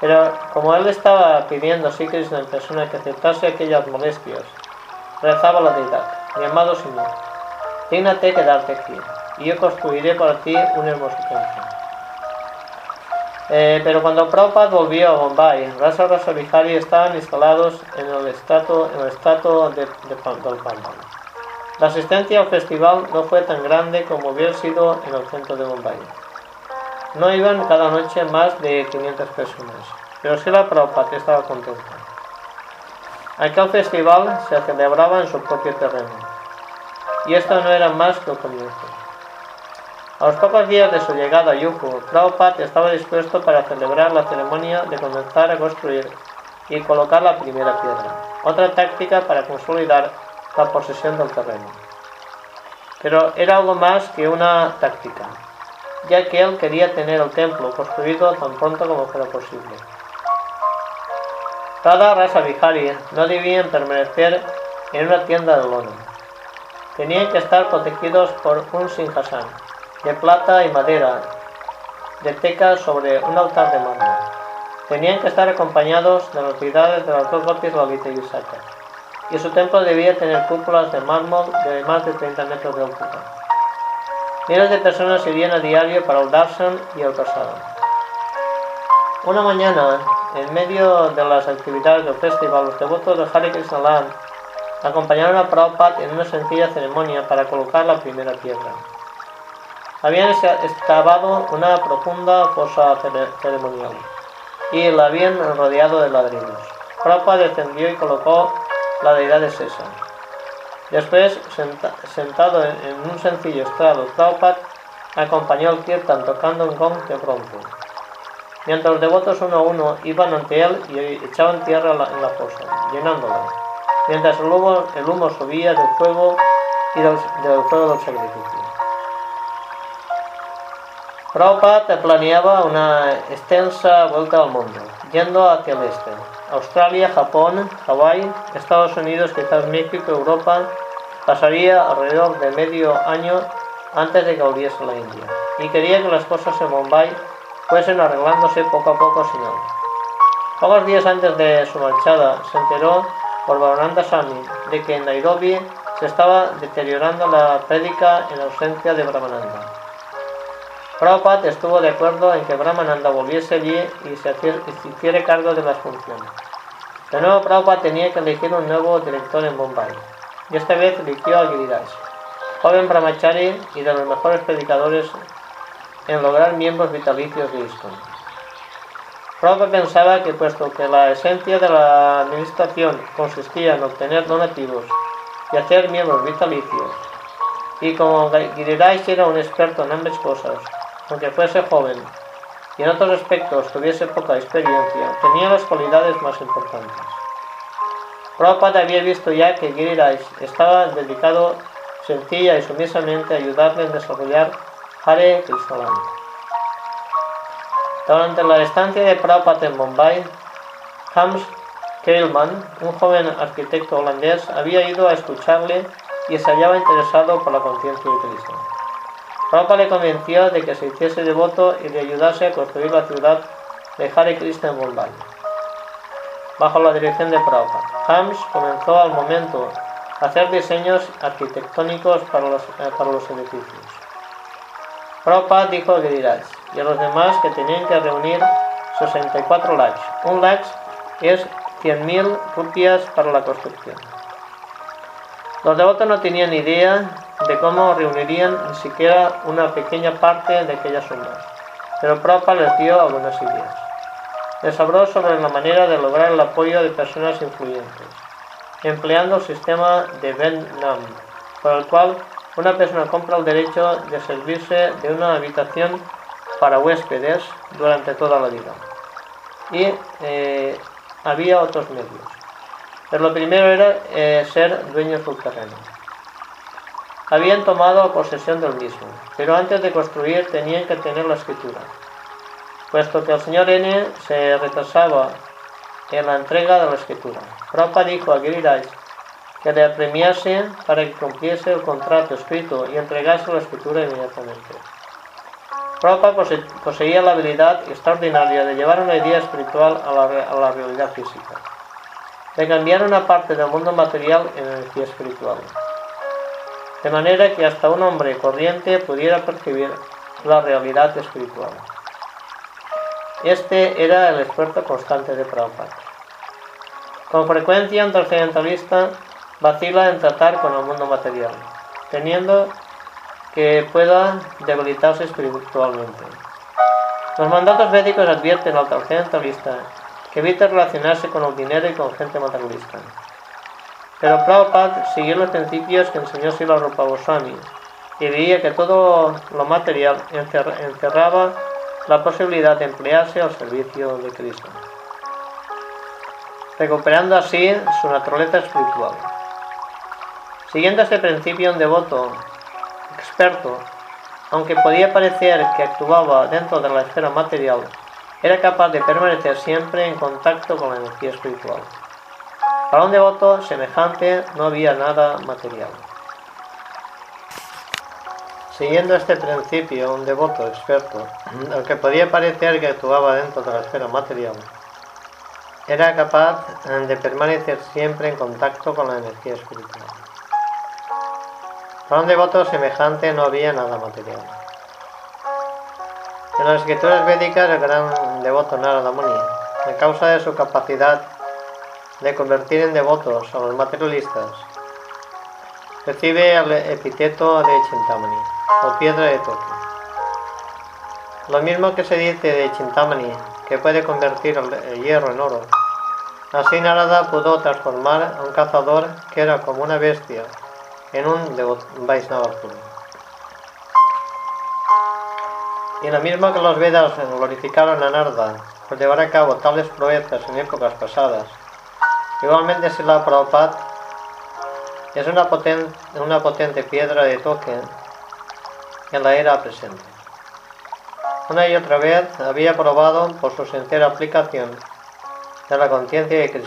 Pero como él estaba pidiendo a Krishna en persona que aceptase aquellas molestias, rezaba la deidad, mi amado Señor, Dígnate quedarte aquí, y yo construiré para ti un hermoso templo. Eh, pero cuando Prabhupada volvió a Bombay, Rasa Rasa Vihari estaban instalados en el estrato, en el estrato de, de, del La asistencia al festival no fue tan grande como hubiera sido en el centro de Bombay. No iban cada noche más de 500 personas, pero sí la Prabhupada estaba contenta. Aquel festival se celebraba en su propio terreno y esto no era más que un comienzo. A los pocos días de su llegada a Yuko, Prabhupada estaba dispuesto para celebrar la ceremonia de comenzar a construir y colocar la primera piedra, otra táctica para consolidar la posesión del terreno. Pero era algo más que una táctica, ya que él quería tener el templo construido tan pronto como fuera posible. Cada Rasa Vihari no debían permanecer en una tienda de lona Tenían que estar protegidos por un sinjasán de plata y madera, de teca sobre un altar de mármol. Tenían que estar acompañados de las deidades de las dos gotis Lalita y Visakha, y su templo debía tener cúpulas de mármol de más de 30 metros de altura. Miles de personas irían a diario para el darshan y el pasado. Una mañana, en medio de las actividades del festival, los devotos de Hare Krishna acompañaron a Prabhupada en una sencilla ceremonia para colocar la primera piedra. Habían excavado una profunda fosa ceremonial y la habían rodeado de ladrillos. Prabhupada descendió y colocó la deidad de Sesa. Después, sentado en un sencillo estrado, Prabhupada acompañó al kirtan tocando un gong de bronce. Mientras los devotos uno a uno iban ante él y echaban tierra en la fosa, llenándola mientras el humo, el humo subía del fuego y del, fuego del sacrificio. Prabhupada planeaba una extensa vuelta al mundo, yendo hacia el este. Australia, Japón, Hawái, Estados Unidos, quizás México, Europa, pasaría alrededor de medio año antes de que volviese a la India. Y quería que las cosas en Bombay fuesen arreglándose poco a poco sin él. Pocos días antes de su marchada se enteró por Bhavananda Swami de que en Nairobi se estaba deteriorando la prédica en ausencia de Brahmananda. Prabhupada estuvo de acuerdo en que Brahmananda volviese allí y se hiciera cargo de las funciones. De nuevo Prabhupada tenía que elegir un nuevo director en Bombay, y esta vez eligió a Giriraj, joven brahmachari y de los mejores predicadores en lograr miembros vitalicios de ISKCON. Prabhupada pensaba que puesto que la esencia de la administración consistía en obtener donativos y hacer miembros vitalicios, y como Giriraj era un experto en ambas cosas, aunque fuese joven y en otros aspectos tuviese poca experiencia, tenía las cualidades más importantes. Prabhupada había visto ya que Giriraj estaba dedicado sencilla y sumisamente a ayudarle en desarrollar Hare Krishna. Durante la estancia de Prabhupada en Bombay, Hans Keilman, un joven arquitecto holandés, había ido a escucharle y se hallaba interesado por la conciencia de. Prabhupada le convenció de que se hiciese devoto y le ayudase a construir la ciudad de Hare Krishna en Bombay. bajo la dirección de Prabhupada. Hams comenzó al momento a hacer diseños arquitectónicos para los, eh, para los edificios. Prabhupada dijo a Giriraj y a los demás que tenían que reunir 64 lakhs. Un lakh es 100.000 rupias para la construcción. Los devotos no tenían idea de cómo reunirían ni siquiera una pequeña parte de aquella suma, pero Prabhupada les dio algunas ideas. Les habló sobre la manera de lograr el apoyo de personas influyentes, empleando el sistema de Ben-Nam, por el cual una persona compra el derecho de servirse de una habitación para huéspedes durante toda la vida. Y eh, había otros medios. Pero lo primero era eh, ser dueños del terreno. Habían tomado posesión del mismo, pero antes de construir tenían que tener la escritura puesto que el señor N se retrasaba en la entrega de la escritura. Prabhupada dijo a Giriraj que le apremiase para que cumpliese el contrato escrito y entregase la escritura inmediatamente. Prabhupada poseía la habilidad extraordinaria de llevar una idea espiritual a la, a la realidad física, de cambiar una parte del mundo material en energía espiritual, de manera que hasta un hombre corriente pudiera percibir la realidad espiritual. Este era el esfuerzo constante de Prabhupada. Con frecuencia un trascendentalista vacila en tratar con el mundo material, teniendo que pueda debilitarse espiritualmente. Los mandatos médicos advierten al trascendentalista que evite relacionarse con el dinero y con gente materialista. Pero Prabhupada siguió los principios que enseñó Sila Rupa y veía que todo lo material encerraba la posibilidad de emplearse al servicio de Cristo, recuperando así su naturaleza espiritual. Siguiendo este principio, un devoto experto, aunque podía parecer que actuaba dentro de la esfera material, era capaz de permanecer siempre en contacto con la energía espiritual. Para un devoto semejante no había nada material. Siguiendo este principio, un devoto experto, aunque podía parecer que actuaba dentro de la esfera material, era capaz de permanecer siempre en contacto con la energía espiritual. Para un devoto semejante no había nada material. En las escrituras védicas, el gran devoto Narada Muni, a causa de su capacidad de convertir en devotos a los materialistas, recibe el epíteto de Chintamani o piedra de toque. Lo mismo que se dice de Chintamani, que puede convertir el hierro en oro. Así Narada pudo transformar a un cazador que era como una bestia en un Vaisnava puro. Y lo mismo que los Vedas glorificaron a Narada por llevar a cabo tales proezas en épocas pasadas, igualmente Sila Prabhupada es una potente, una potente piedra de toque en la era presente. Una y otra vez había probado por su sincera aplicación de la conciencia de que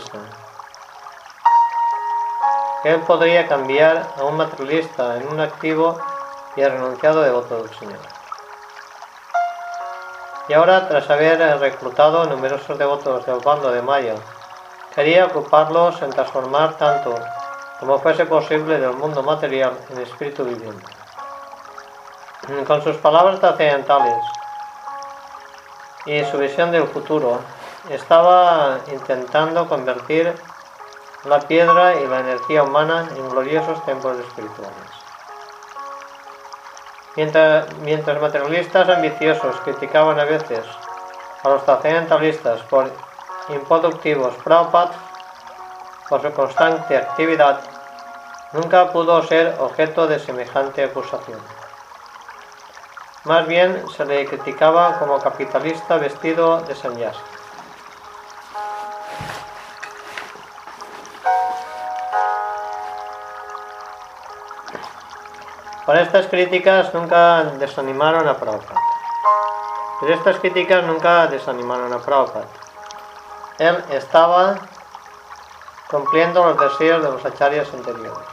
él podría cambiar a un materialista en un activo y renunciado devoto del Señor. Y ahora, tras haber reclutado numerosos devotos del bando de Maya, quería ocuparlos en transformar tanto como fuese posible del mundo material en espíritu viviente. Con sus palabras trascendentales y su visión del futuro, estaba intentando convertir la piedra y la energía humana en gloriosos templos espirituales. Mientras, mientras materialistas ambiciosos criticaban a veces a los trascendentalistas por improductivos, Prabhupada, por su constante actividad, nunca pudo ser objeto de semejante acusación. Más bien se le criticaba como capitalista vestido de sanyasi. Por estas críticas nunca desanimaron a Prabhupada. Pero estas críticas nunca desanimaron a Prabhupada. Él estaba cumpliendo los deseos de los acharyas anteriores.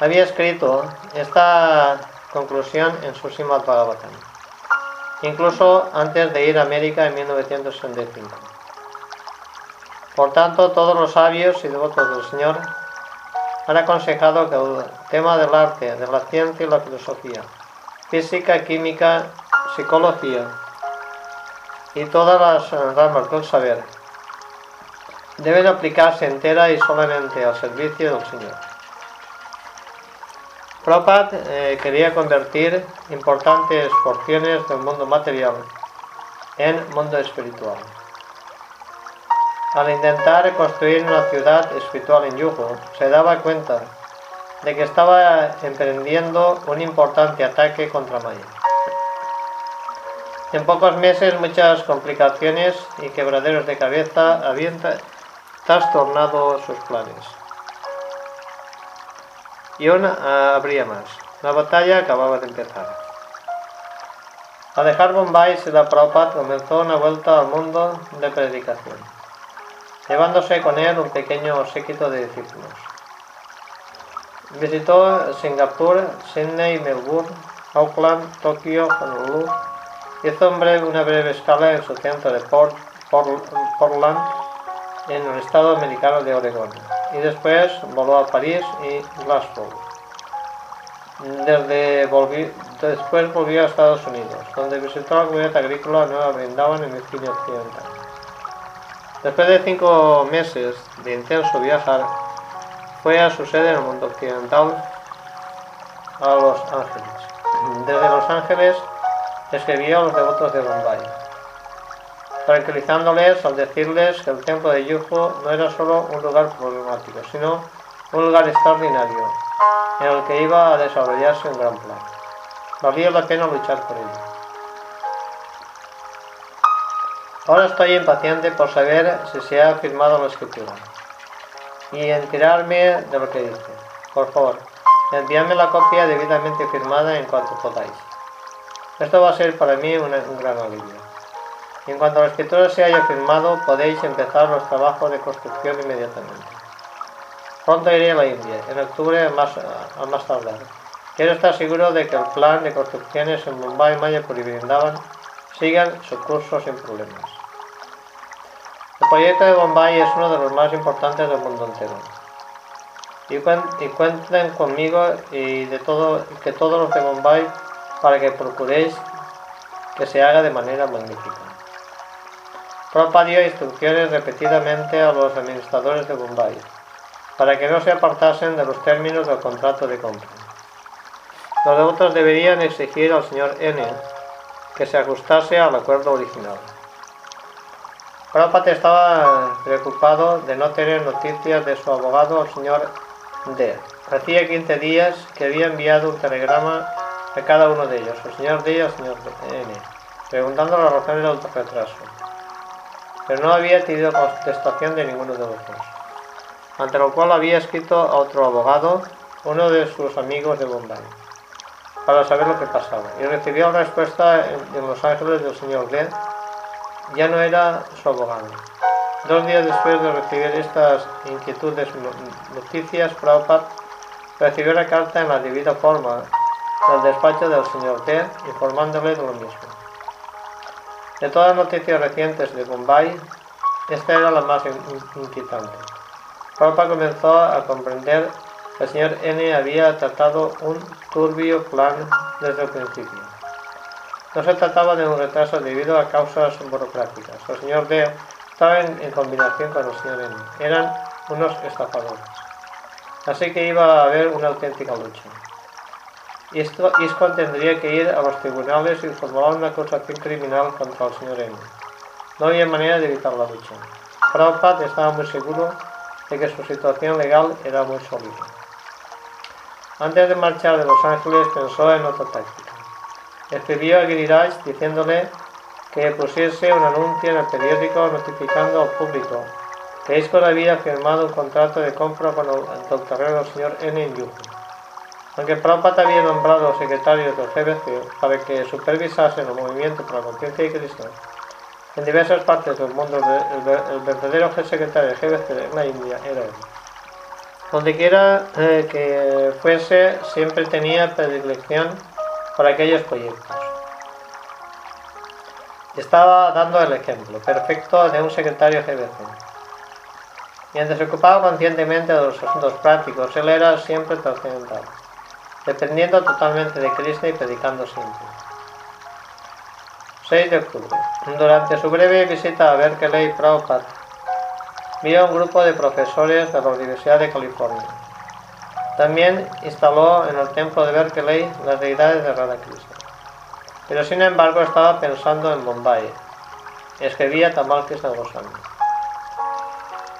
Había escrito esta conclusión en su Srimad Bhagavatam, incluso antes de ir a América en 1965. Por tanto, todos los sabios y devotos del Señor han aconsejado que el tema del arte, de la ciencia y la filosofía, física, química, psicología y todas las ramas del saber deben aplicarse entera y solamente al servicio del Señor. Prabhupada eh, quería convertir importantes porciones del mundo material en mundo espiritual. Al intentar construir una ciudad espiritual en Yugo, se daba cuenta de que estaba emprendiendo un importante ataque contra Maya. En pocos meses muchas complicaciones y quebraderos de cabeza habían trastornado sus planes. Y aún habría más. La batalla acababa de empezar. Al dejar Bombay, Sila Prabhupada comenzó una vuelta al mundo de predicación llevándose con él un pequeño séquito de discípulos. Visitó Singapur, Sydney, Melbourne, Auckland, Tokio, Honolulu. Hizo una breve escala en su centro de Portland, en el estado americano de Oregón, y después voló a París y Glasgow. Desde después volvió a Estados Unidos, donde visitó la comunidad agrícola Nueva Brindavan en Virginia Occidental. Después de cinco meses de intenso viajar, fue a su sede en el mundo occidental, a Los Ángeles. Desde Los Ángeles escribió a los devotos de Bombay, tranquilizándoles al decirles que el templo de Yuhu no era solo un lugar problemático, sino un lugar extraordinario en el que iba a desarrollarse un gran plan. Valía la pena luchar por ello. Ahora estoy impaciente por saber si se ha firmado la escritura y enterarme de lo que dice. Por favor, envíame la copia debidamente firmada en cuanto podáis. Esto va a ser para mí un, gran alivio. en cuanto la escritura se haya firmado, podéis empezar los trabajos de construcción inmediatamente. Pronto iré a la India, en octubre más, a más tardar. Quiero estar seguro de que el plan de construcciones en Mumbai, Mayapur y Vrindavan sigan su curso sin problemas. El proyecto de Bombay es uno de los más importantes del mundo entero. Y, cuenten conmigo y de todo, que todos los de Bombay para que procuréis que se haga de manera magnífica. Prabhupada dio instrucciones repetidamente a los administradores de Bombay para que no se apartasen de los términos del contrato de compra. Los devotos deberían exigir al señor N que se ajustase al acuerdo original. Prabhupada estaba preocupado de no tener noticias de su abogado, el señor D. Hacía 15 días que había enviado un telegrama a cada uno de ellos, el señor D y el señor N, preguntando las razones del retraso. Pero no había tenido contestación de ninguno de los dos. Ante lo cual había escrito a otro abogado, uno de sus amigos de Bombay, para saber lo que pasaba, y recibió la respuesta en Los Ángeles del señor D ya no era su abogado. Dos días después de recibir estas inquietudes noticias, Prabhupada recibió la carta en la debida forma del despacho del señor T, informándole de lo mismo. De todas las noticias recientes de Bombay, esta era la más inquietante. Prabhupada comenzó a comprender que el señor N había tratado un turbio plan desde el principio. No se trataba de un retraso debido a causas burocráticas. El señor D estaba en, combinación con el señor N. Eran unos estafadores. Así que iba a haber una auténtica lucha. Esto, tendría que ir a los tribunales y formular una acusación criminal contra el señor N. No había manera de evitar la lucha. Prabhupada estaba muy seguro de que su situación legal era muy sólida. Antes de marchar de Los Ángeles pensó en otra táctica escribió a Giriraj diciéndole que pusiese un anuncio en el periódico notificando al público que Iskor había firmado un contrato de compra con el terreno del señor N. Aunque Prabhupada había nombrado secretario del GBC para que supervisase el movimiento por la conciencia de Cristo, en diversas partes del mundo el, verdadero secretario del GBC en la India era él. Donde quiera eh, que fuese, siempre tenía predilección para aquellos proyectos. Estaba dando el ejemplo perfecto de un secretario GBC. Mientras se ocupaba conscientemente de los asuntos prácticos, él era siempre trascendental, dependiendo totalmente de Krishna y predicando siempre. 6 de octubre. Durante su breve visita a Berkeley, Prabhupada vio un grupo de profesores de la Universidad de California. También instaló en el templo de Berkeley las deidades de Radha Krishna. Pero sin embargo estaba pensando en Bombay. Escribía Tamal Krishna Goswami.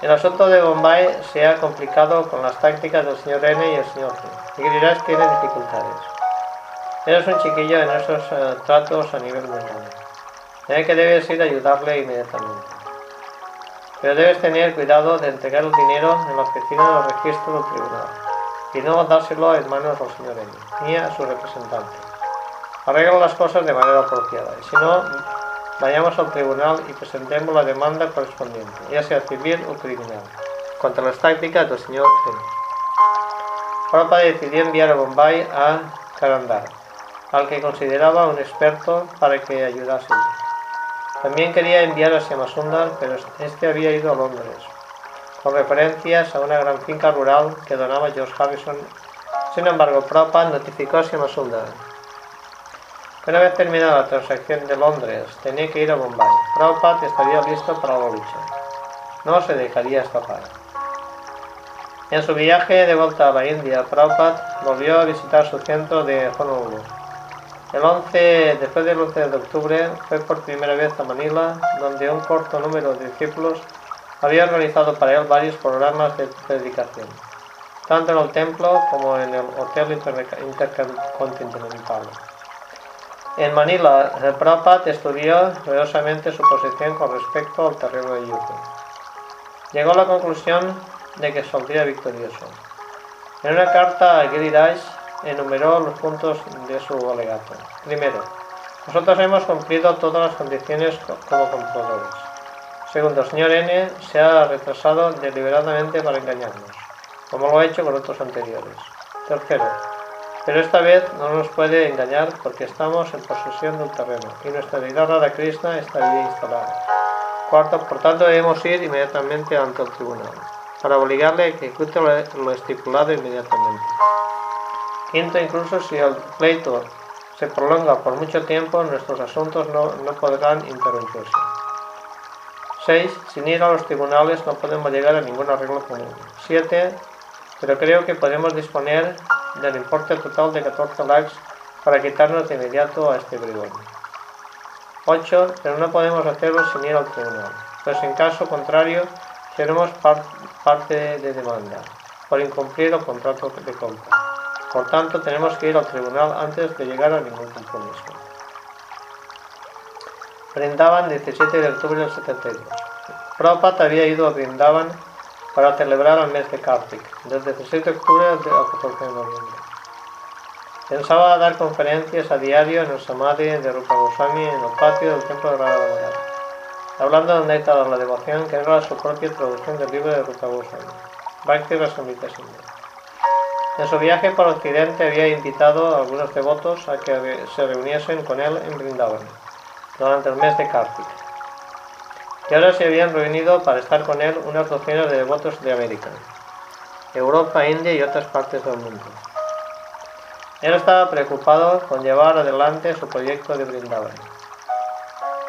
El asunto de Bombay se ha complicado con las tácticas del señor N y el señor G. Y tiene dificultades. Eres un chiquillo en esos eh, tratos a nivel mundial. De que debes ir a ayudarle inmediatamente. Pero debes tener cuidado de entregar el dinero en la oficina del registro del tribunal y no dárselo en manos del señor N ni a su representante. Arregla las cosas de manera apropiada y si no, vayamos al tribunal y presentemos la demanda correspondiente, ya sea civil o criminal, contra las tácticas del señor N. Prabhupada decidió enviar a Bombay a Karandar, al que consideraba un experto para que ayudase. También quería enviar a Siamasundar, pero este había ido a Londres, con referencias a una gran finca rural que donaba George Harrison. Sin embargo, Prabhupada notificó a Siamasundar una vez terminada la transacción de Londres, tenía que ir a Bombay. Prabhupada estaría listo para la lucha. No se dejaría escapar. En su viaje de vuelta a la India, Prabhupada volvió a visitar su centro de Honolulu. El 11, después del 11 de octubre, fue por primera vez a Manila, donde un corto número de discípulos había organizado para él varios programas de predicación, tanto en el templo como en el Hotel Intercontinental. En Manila, el Prabhupada estudió cuidadosamente su posición con respecto al terreno de Yuki. Llegó a la conclusión de que saldría victorioso. En una carta a Giriraj enumeró los puntos de su alegato. Primero, nosotros hemos cumplido todas las condiciones como compradores. Segundo, el señor N se ha retrasado deliberadamente para engañarnos, como lo ha hecho con otros anteriores. Tercero, pero esta vez no nos puede engañar porque estamos en posesión del terreno y nuestra deidad Radha Krishna está bien instalada. Cuarto, por tanto debemos ir inmediatamente ante el tribunal para obligarle a que ejecute lo estipulado inmediatamente. Quinto, incluso si el pleito se prolonga por mucho tiempo, nuestros asuntos no, no podrán interrumpirse. 6. Sin ir a los tribunales no podemos llegar a ningún arreglo común. 7. Pero creo que podemos disponer del importe total de 14 lakhs para quitarnos de inmediato a este bribón. 8. Pero no podemos hacerlo sin ir al tribunal, pues en caso contrario seremos parte de demanda por incumplir el contrato de compra. Por tanto, tenemos que ir al tribunal antes de llegar a ningún compromiso. Brindaban 17 de octubre del 72. Prabhupada había ido a Brindavan para celebrar el mes de Kartik, desde 17 de octubre al 14 de noviembre. Pensaba dar conferencias a diario en el Samadhi de Rupa Goswami en el patio del templo de Radha hablando del néctar de la devoción que era su propia traducción del libro de Rupa Goswami, Bhakti Rasamrita En su viaje por Occidente había invitado a algunos devotos a que se reuniesen con él en Vrindavan durante el mes de Kartik y ahora se habían reunido para estar con él unas docenas de devotos de América, Europa, India y otras partes del mundo. Él estaba preocupado con llevar adelante su proyecto de Brindavan.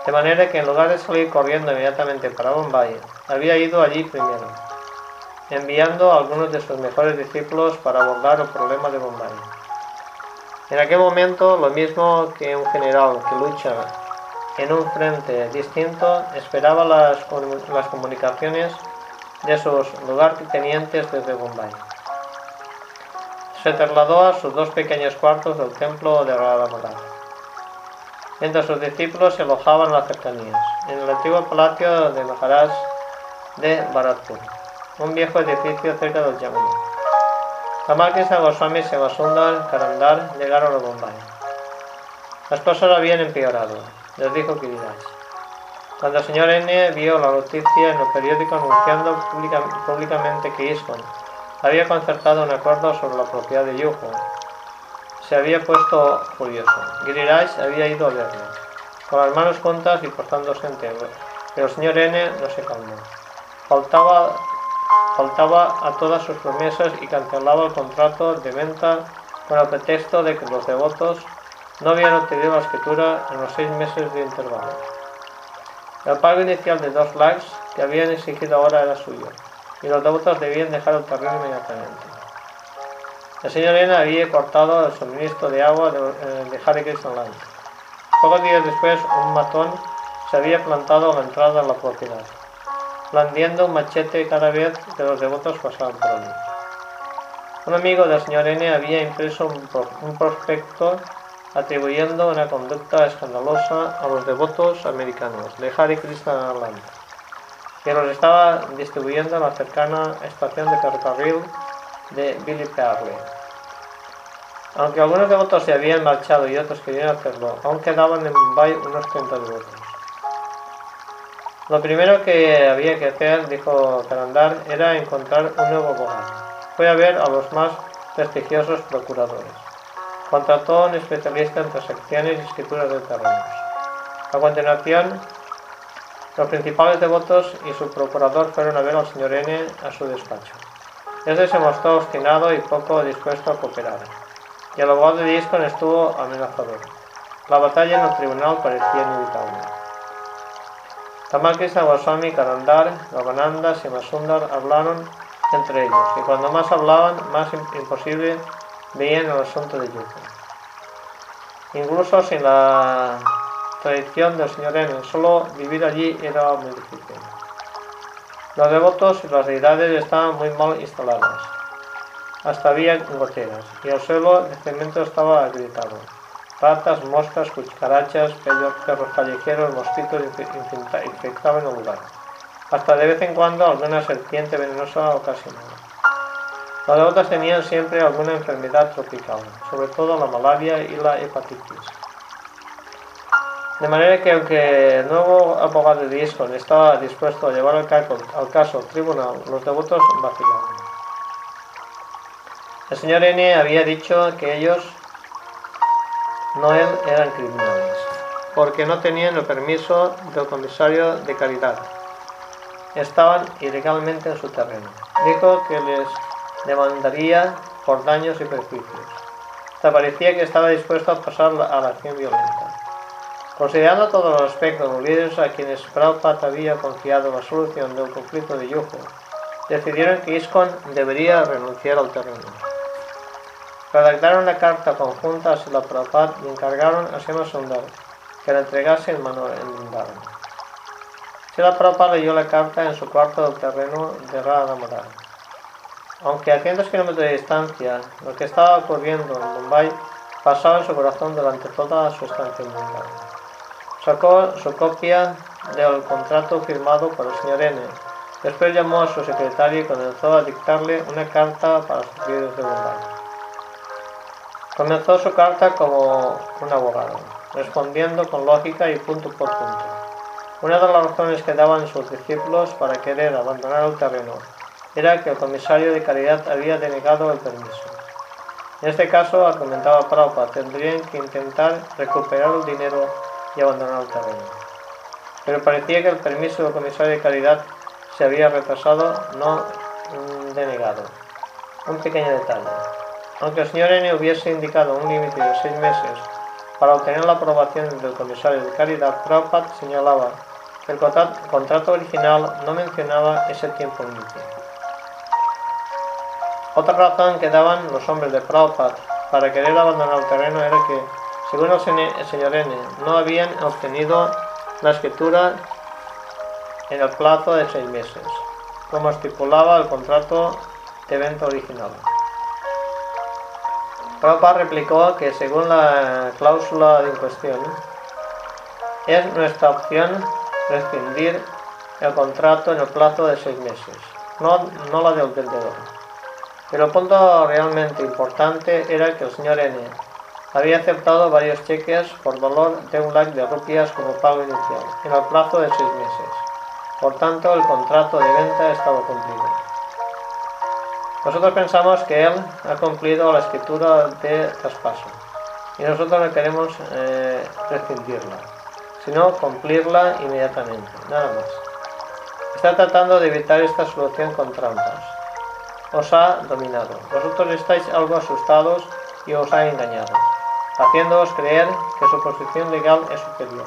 De manera que en lugar de salir corriendo inmediatamente para Bombay, había ido allí primero, enviando algunos de sus mejores discípulos para abordar el problema de Bombay. En aquel momento, lo mismo que un general que lucha en un frente distinto, esperaba las, las comunicaciones de sus lugartenientes desde Bombay. Se trasladó a sus dos pequeños cuartos del templo de Radha Mientras sus discípulos se alojaban en las cercanías, en el antiguo palacio de Maharaj de Bharatpur, un viejo edificio cerca del Yamuna. Krishna Goswami y Sevasundar Karandar llegaron a Bombay. Las cosas habían empeorado les dijo Kiridas. Cuando el señor N vio la noticia en el periódico anunciando públicamente que ISKCON había concertado un acuerdo sobre la propiedad de Yuhu, se había puesto furioso. Giriraj había ido a verlo, con las manos juntas y portándose en pero el señor N no se calmó. Faltaba, faltaba a todas sus promesas y cancelaba el contrato de venta con el pretexto de que los devotos no habían obtenido la escritura en los seis meses de intervalo. El pago inicial de dos lakhs que habían exigido ahora era suyo, y los devotos debían dejar el terreno inmediatamente. El señor N había cortado el suministro de agua de, eh, de Hare Land. Pocos días después, un matón se había plantado a la entrada de la propiedad, blandiendo un machete cada vez que los devotos pasaban por allí. Un amigo del señor N había impreso un prospecto atribuyendo una conducta escandalosa a los devotos americanos de Hare Krishna Land, que los estaba distribuyendo en la cercana estación de ferrocarril de Billy Perley. Aunque algunos devotos se habían marchado y otros querían hacerlo, aún quedaban en Mumbai unos 30 devotos. Lo primero que había que hacer, dijo Karandar, era encontrar un nuevo abogado. Fue a ver a los más prestigiosos procuradores. Contrató un especialista en transacciones y escrituras de terrenos. A continuación, los principales devotos y su procurador fueron a ver al señor N a su despacho. Este se mostró obstinado y poco dispuesto a cooperar, y el abogado de Discon estuvo amenazador. La batalla en el tribunal parecía inevitable. Tamal Krishna Goswami, Karandar, Gavananda y Masundar hablaron entre ellos, y cuando más hablaban, más im- imposible veían el asunto de Yuko. Incluso sin la tradición del señor N, solo vivir allí era muy difícil. Los devotos y las deidades estaban muy mal instaladas. Hasta había goteras, y el suelo de cemento estaba agrietado. Ratas, moscas, cucarachas, perros callejeros, mosquitos infe- infecta- infectaban el lugar. Hasta de vez en cuando alguna serpiente venenosa ocasionaba. Los devotos tenían siempre alguna enfermedad tropical, sobre todo la malaria y la hepatitis. De manera que aunque el nuevo abogado de Iscon estaba dispuesto a llevar al caso al tribunal, los devotos vacilaban. El señor N había dicho que ellos, no él, eran criminales, porque no tenían el permiso del comisario de caridad. Estaban ilegalmente en su terreno. Dijo que les demandaría por daños y perjuicios. Hasta parecía que estaba dispuesto a pasar a la acción violenta. Considerando todos los aspectos, líderes a quienes Prabhupada había confiado la solución del conflicto de Yuko, decidieron que ISKCON debería renunciar al terreno. Redactaron una carta conjunta a Sila Prabhupada y encargaron a Sima Sundar que la entregase en mano en Vrindavan. Sila Prabhupada leyó la carta en su cuarto del terreno de Radha Madhara. Aunque a cientos kilómetros de distancia, lo que estaba ocurriendo en Mumbai pasaba en su corazón durante toda su estancia en Mumbai. Sacó su copia del contrato firmado por el señor N. Después llamó a su secretario y comenzó a dictarle una carta para sus líderes de Mumbai. Comenzó su carta como un abogado, respondiendo con lógica y punto por punto. Una de las razones que daban sus discípulos para querer abandonar el terreno era que el comisario de caridad había denegado el permiso. En este caso, argumentaba Prabhupada, tendrían que intentar recuperar el dinero y abandonar el terreno. Pero parecía que el permiso del comisario de caridad se había retrasado, no mm, denegado. Un pequeño detalle. Aunque el señor N hubiese indicado un límite de seis meses para obtener la aprobación del comisario de caridad, Prabhupada señalaba que el contra- contrato original no mencionaba ese tiempo límite. Otra razón que daban los hombres de Prabhupada para querer abandonar el terreno era que, según el, señor N, no habían obtenido la escritura en el plazo de seis meses, como estipulaba el contrato de venta original. Prabhupada replicó que según la cláusula en cuestión, es nuestra opción rescindir el contrato en el plazo de seis meses, no, no la del vendedor. Pero el punto realmente importante era que el señor N había aceptado varios cheques por valor de un lakh de rupias como pago inicial, en el plazo de seis meses. Por tanto, el contrato de venta estaba cumplido. Nosotros pensamos que él ha cumplido la escritura de traspaso y nosotros no queremos eh, rescindirla, sino cumplirla inmediatamente, nada más. Está tratando de evitar esta solución con trampas. Os ha dominado. Vosotros estáis algo asustados y os ha engañado, haciéndoos creer que su posición legal es superior,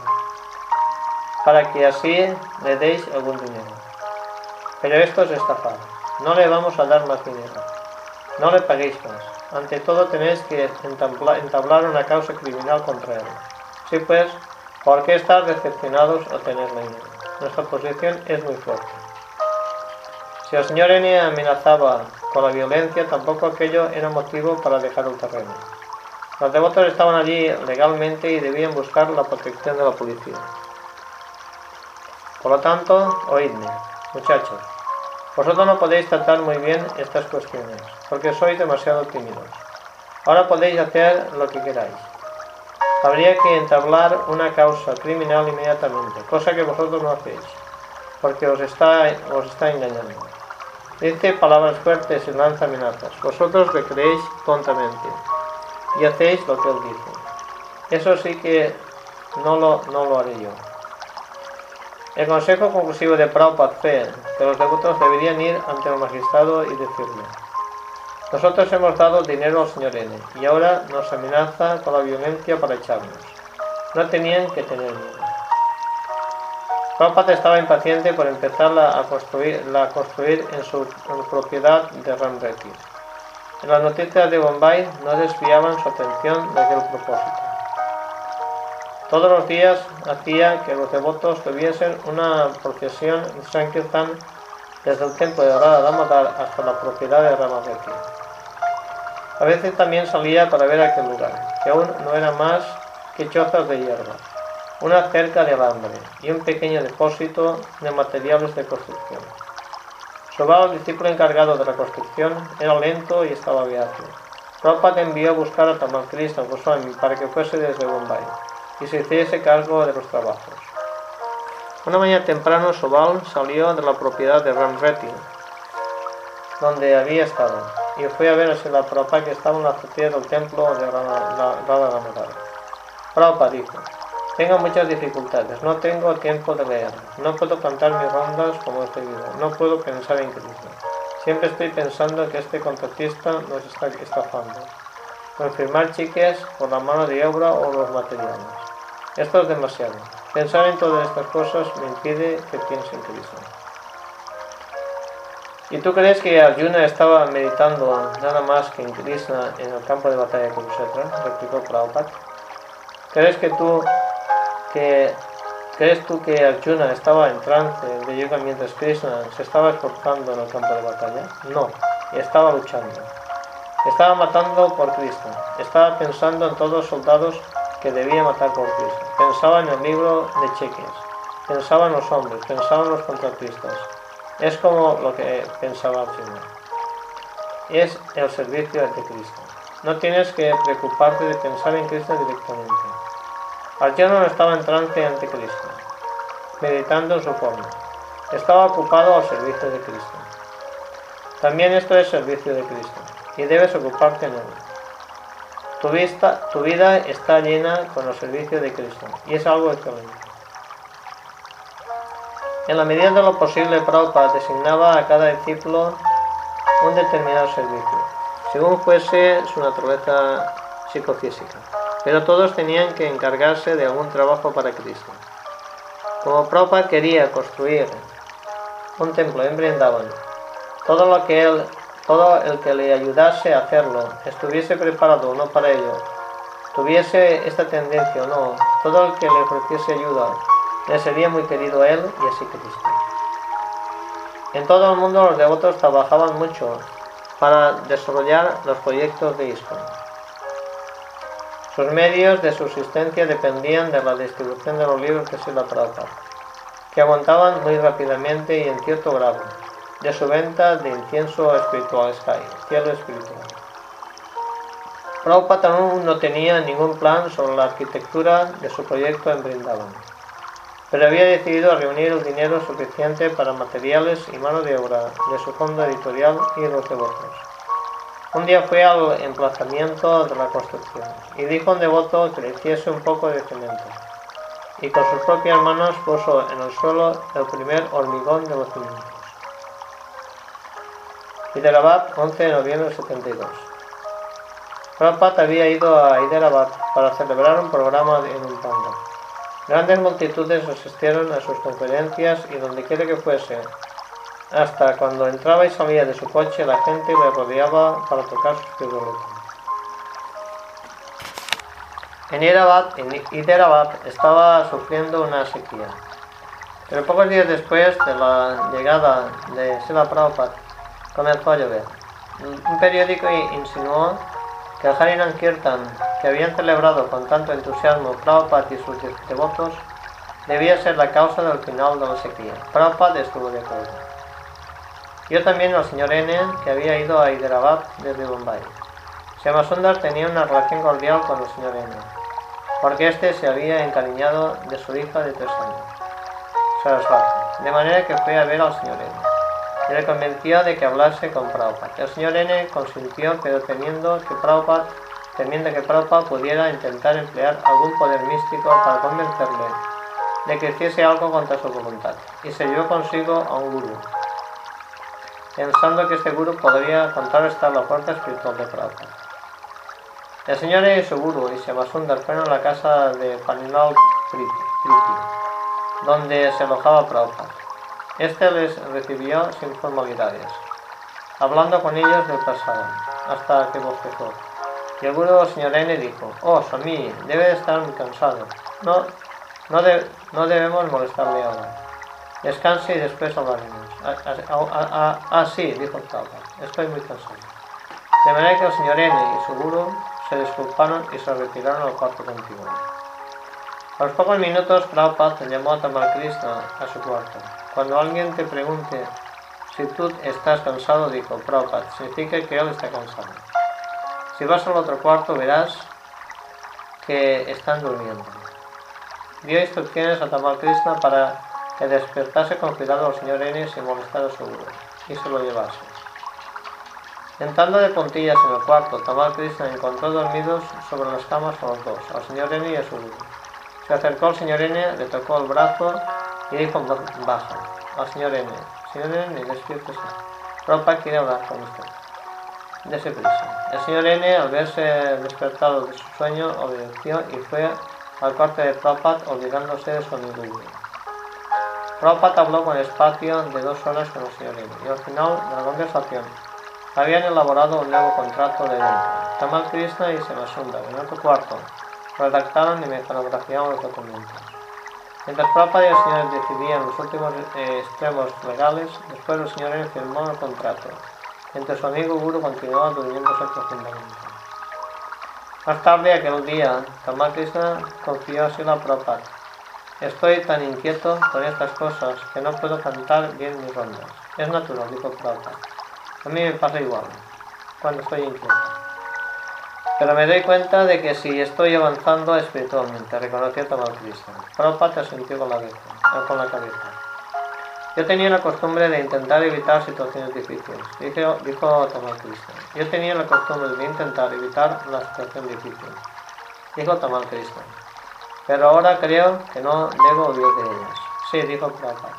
para que así le deis algún dinero. Pero esto es estafar. No le vamos a dar más dinero. No le paguéis más. Ante todo tenéis que entablar una causa criminal contra él. Sí pues, ¿por qué estar decepcionados o tener dinero? Nuestra posición es muy fuerte. Si el señor N amenazaba con la violencia, tampoco aquello era motivo para dejar el terreno. Los devotos estaban allí legalmente y debían buscar la protección de la policía. Por lo tanto, oídme, muchachos. Vosotros no podéis tratar muy bien estas cuestiones, porque sois demasiado tímidos. Ahora podéis hacer lo que queráis. Habría que entablar una causa criminal inmediatamente, cosa que vosotros no hacéis, porque os está, os está engañando. Dice palabras fuertes y lanza amenazas. Vosotros le creéis tontamente y hacéis lo que él dice. Eso sí que no lo, no lo haré yo. El consejo conclusivo de Prabhupada fue que los devotos deberían ir ante el magistrado y decirle, nosotros hemos dado dinero al señor N y ahora nos amenaza con la violencia para echarnos. No tenían que tener miedo. Prabhupada estaba impaciente por empezar a construir, en su propiedad de Ramreti. En las noticias de Bombay no desviaban su atención de aquel propósito. Todos los días hacía que los devotos tuviesen una procesión de Sankirtan desde el templo de Radha Damodar hasta la propiedad de Ramareti. A veces también salía para ver aquel lugar, que aún no era más que chozas de hierba una cerca de alambre y un pequeño depósito de materiales de construcción. Sobao, el discípulo encargado de la construcción, era lento y estaba viajero. Prabhupada envió a buscar a Tamal Krishna Goswami para que fuese desde Bombay y se hiciese cargo de los trabajos. Una mañana temprano Sobal salió de la propiedad de Ramreti, donde había estado, y fue a ver a la Prabhupada que estaba en la azotea del templo de Radha. Prabhupada dijo, tengo muchas dificultades, no tengo tiempo de leer, no puedo cantar mis rondas como este video, no puedo pensar en Cristo. Siempre estoy pensando que este contratista nos está estafando. Confirmar chiques por la mano de obra o los materiales. Esto es demasiado. Pensar en todas estas cosas me impide que piense en Cristo. ¿Y tú crees que Arjuna estaba meditando nada más que en Krishna en el campo de batalla de Kurukshetra? Replicó Prabhupada. ¿Crees que tú ¿Crees tú que Arjuna estaba en trance de yoga mientras Krishna se estaba esforzando en el campo de batalla? No, estaba luchando. Estaba matando por Krishna. Estaba pensando en todos los soldados que debía matar por Krishna. Pensaba en el libro de cheques. Pensaba en los hombres. Pensaba en los contratistas. Es como lo que pensaba Arjuna. Es el servicio de Krishna. No tienes que preocuparte de pensar en Krishna directamente. No estaba en trance ante Cristo, meditando en su forma. Estaba ocupado al servicio de Cristo. También esto es servicio de Cristo, y debes ocuparte en él. Tu, vista, tu vida está llena con el servicio de Cristo, y es algo excelente. En la medida de lo posible, Prabhupada designaba a cada discípulo un determinado servicio, según fuese su naturaleza psicofísica pero todos tenían que encargarse de algún trabajo para Cristo. Como Prabhupada quería construir un templo en Brindavan, todo lo que él, todo el que le ayudase a hacerlo, estuviese preparado o no para ello, tuviese esta tendencia o no, todo el que le ofreciese ayuda, le sería muy querido a él y así Cristo. En todo el mundo los devotos trabajaban mucho para desarrollar los proyectos de ISKCON. Sus medios de subsistencia dependían de la distribución de los libros de Sila Prabhupada, que aguantaban muy rápidamente y en cierto grado, de su venta de incienso espiritual Sky, cielo espiritual. Prabhupada no tenía ningún plan sobre la arquitectura de su proyecto en Brindavan, pero había decidido reunir el dinero suficiente para materiales y mano de obra de su fondo editorial y los devotos. Un día fue al emplazamiento de la construcción y dijo a un devoto que le hiciese un poco de cemento. y con sus propias manos puso en el suelo el primer hormigón de los cimientos. Hyderabad, 11 de noviembre de 72. Prabhupada había ido a Hyderabad para celebrar un programa en un panda. Grandes multitudes asistieron a sus conferencias y donde quiera que fuese, hasta cuando entraba y salía de su coche la gente le rodeaba para tocar sus piruletas. En Hyderabad, estaba sufriendo una sequía. Pero pocos días después de la llegada de Sila Prabhupada comenzó a llover. Un periódico insinuó que el Harinam Kirtan, que habían celebrado con tanto entusiasmo Prabhupada y sus devotos, debía ser la causa del final de la sequía. Prabhupada estuvo de acuerdo. Yo también al señor N, que había ido a Hyderabad desde Bombay. Sundar tenía una relación cordial con el señor N, porque éste se había encariñado de su hija de tres años, Sarasvati, de manera que fue a ver al señor N y le convenció de que hablase con Prabhupada. El señor N consintió, pero temiendo que Prabhupada, temiendo que Prabhupada pudiera intentar emplear algún poder místico para convencerle de que hiciese algo contra su voluntad, y se llevó consigo a un gurú, pensando que este gurú podría contrarrestar la fuerza espiritual de Prabhupada. El señor y su gurú y Sundar fueron a la casa de Paninal Priti, donde se alojaba Prabhupada. Este les recibió sin formalidades, hablando con ellos del pasado, hasta que bostezó. Y el gurú señor N dijo, oh, Sami, debe de estar muy cansado. No, no, no debemos molestarle ahora. Descanse y después hablaremos. Ah, ah, ah, ah dijo el estoy muy cansado. De manera que el señor N y su gurú se disculparon y se retiraron al cuarto contigo. A los pocos minutos, Prabhupada llamó a Tamal Krishna a su cuarto. Cuando alguien te pregunte si tú estás cansado, dijo Prabhupada, significa que él está cansado. Si vas al otro cuarto, verás que están durmiendo. Dio instrucciones a Tamal Krishna para que despertase con cuidado al señor N sin molestar a su guru y se lo llevase. Entrando de puntillas en el cuarto, Tamal Krishna encontró dormidos sobre las camas a los dos, al señor N y a su guru. Se acercó al señor N, le tocó el brazo y dijo en baja al señor N. Señor N, despiértese. Ropa quiere hablar con usted. Dese prisa. El señor N, al verse despertado de su sueño, obedeció y fue al cuarto de Prabhupada olvidándose de su amigo Prabhupada habló con espacio de dos horas con el señor N. Y al final de la conversación habían elaborado un nuevo contrato de venta. Tamal Krishna y Semasunda, en otro cuarto, redactaron y mecanografiaron los documentos. Mientras Papa y el señor decidían los últimos eh, extremos legales, después el señor N firmó el contrato. Mientras su amigo Guru continuaba durmiéndose profundamente. Más tarde, aquel día, Tamal Krishna confió así la Prabhupada. Estoy tan inquieto con estas cosas que no puedo cantar bien mis rondas. Es natural, dijo Prabhupada. A mí me pasa igual, cuando estoy inquieto. Pero me doy cuenta de que si estoy avanzando espiritualmente, reconoció Tamal Krishna. Prabhupada asintió con la, con la cabeza. Yo tenía la costumbre de intentar evitar situaciones difíciles, dijo, dijo Tamal Krishna. Yo tenía la costumbre de intentar evitar la situación difícil, dijo Tamal Krishna. Pero ahora creo que no debo huir de ellas. Sí, dijo Prabhupada.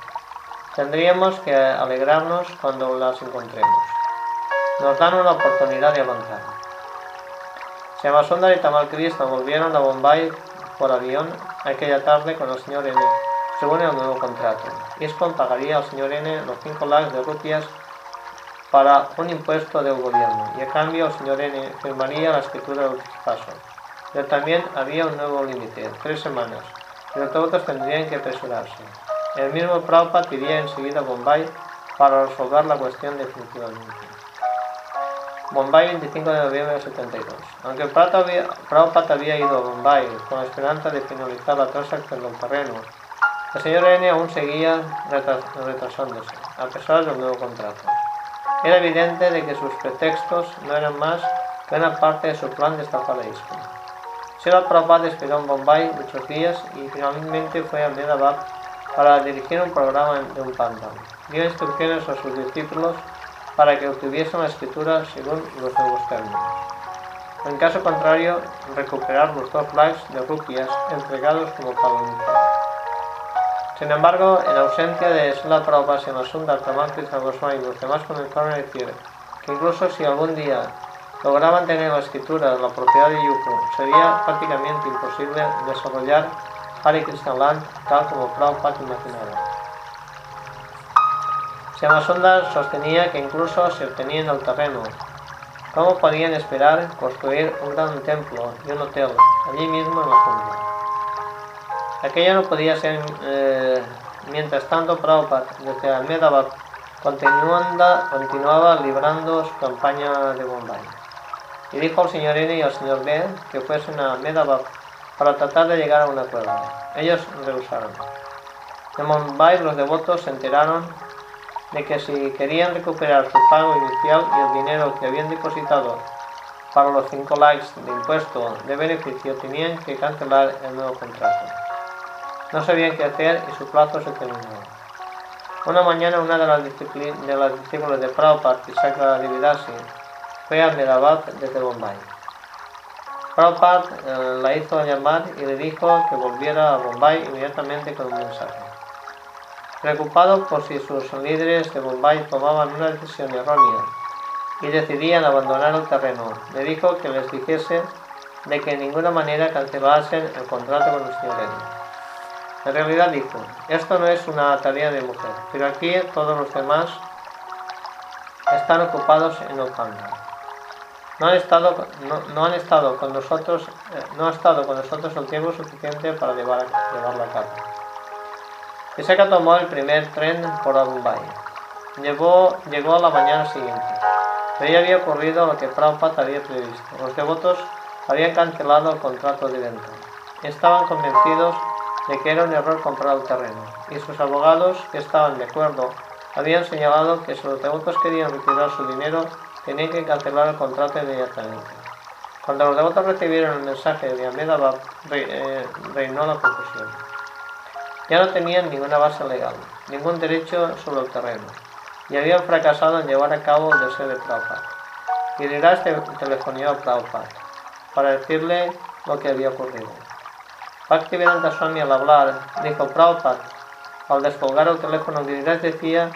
Tendríamos que alegrarnos cuando las encontremos. Nos dan una oportunidad de avanzar. Sundar y Tamal Krishna volvieron a Bombay por avión aquella tarde con el señor N, según el nuevo contrato. ISKCON pagaría al señor N los 5 lakhs de rupias para un impuesto del gobierno y a cambio el señor N firmaría la escritura del paso. Pero también había un nuevo límite, tres semanas, los devotos tendrían que apresurarse. El mismo Prabhupada iría enseguida a Bombay para resolver la cuestión definitivamente. Bombay 25 de noviembre de 72. Aunque Prabhupada había ido a Bombay con la esperanza de finalizar la transacción del terreno, el señor N aún seguía retrasándose, a pesar del nuevo contrato. Era evidente de que sus pretextos no eran más que una parte de su plan de estafar a ISKCON. Sila Prabhupada esperó en Bombay muchos días y finalmente fue a Medabad para dirigir un programa de un panda. Dio instrucciones a sus discípulos para que obtuviesen la escritura según los nuevos términos. En caso contrario, recuperar los dos likes de rupias entregados como pago Sin embargo, en ausencia de Sla Prabhupada en la Sundar, Tamal Krishna y los demás comenzaron a decir que incluso si algún día lograban tener la escritura de la propiedad de Yuko, sería prácticamente imposible desarrollar Hare Krishna Land tal como Prabhupada imaginaba. Sundar sostenía que incluso si obtenían el terreno, ¿cómo podían esperar construir un gran templo y un hotel allí mismo en la jungla? Aquello no podía ser, eh, mientras tanto Prabhupada desde Ahmedabad continuaba librando su campaña de Bombay. Y dijo al señor N y al señor B que fuesen a Ahmedabad para tratar de llegar a un acuerdo. Ellos rehusaron. En Bombay los devotos se enteraron de que si querían recuperar su pago inicial y el dinero que habían depositado para los 5 likes de impuesto de beneficio tenían que cancelar el nuevo contrato. No sabían qué hacer y su plazo se terminó. Una mañana una de las, de las discípulas de Prabhupada, Tisaka Dividasi, fue a Medabad desde Bombay. Prabhupada eh, la hizo llamar y le dijo que volviera a Bombay inmediatamente con un mensaje. Preocupado por si sus líderes de Bombay tomaban una decisión errónea y decidían abandonar el terreno, le dijo que les dijese de que en ninguna manera cancelasen el contrato con el señor en realidad dijo, esto no es una tarea de mujer, pero aquí todos los demás están ocupados en el No han estado, no, han estado con nosotros, eh, no ha estado con nosotros el tiempo suficiente para llevar, llevarlo a cabo. Iseka tomó el primer tren por Mumbai. Llegó, llegó a la mañana siguiente. Pero ya había ocurrido lo que Prabhupada había previsto. Los devotos habían cancelado el contrato de venta. Estaban convencidos de que era un error comprar el terreno, y sus abogados, que estaban de acuerdo, habían señalado que si los devotos querían retirar su dinero, tenían que cancelar el contrato inmediatamente. Cuando los devotos recibieron el mensaje de Ahmedabad, eh, reinó la confusión. Ya no tenían ninguna base legal, ningún derecho sobre el terreno, y habían fracasado en llevar a cabo el deseo de Prabhupada. Dirás telefonió a Prabhupada para decirle lo que había ocurrido. Bhaktivedanta Swami al hablar dijo Prabhupada, al descolgar el teléfono Giriraj decía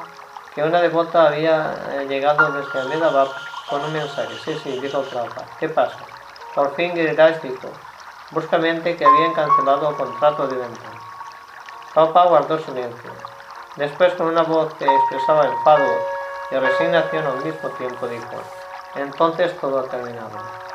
que una devota había eh, llegado desde Ahmedabad con un mensaje. Sí, sí, dijo Prabhupada. ¿Qué pasa? Por fin Giriraj dijo, bruscamente que habían cancelado el contrato de venta. Prabhupada guardó silencio. Después, con una voz que expresaba enfado y resignación al mismo tiempo, dijo, entonces todo ha terminado.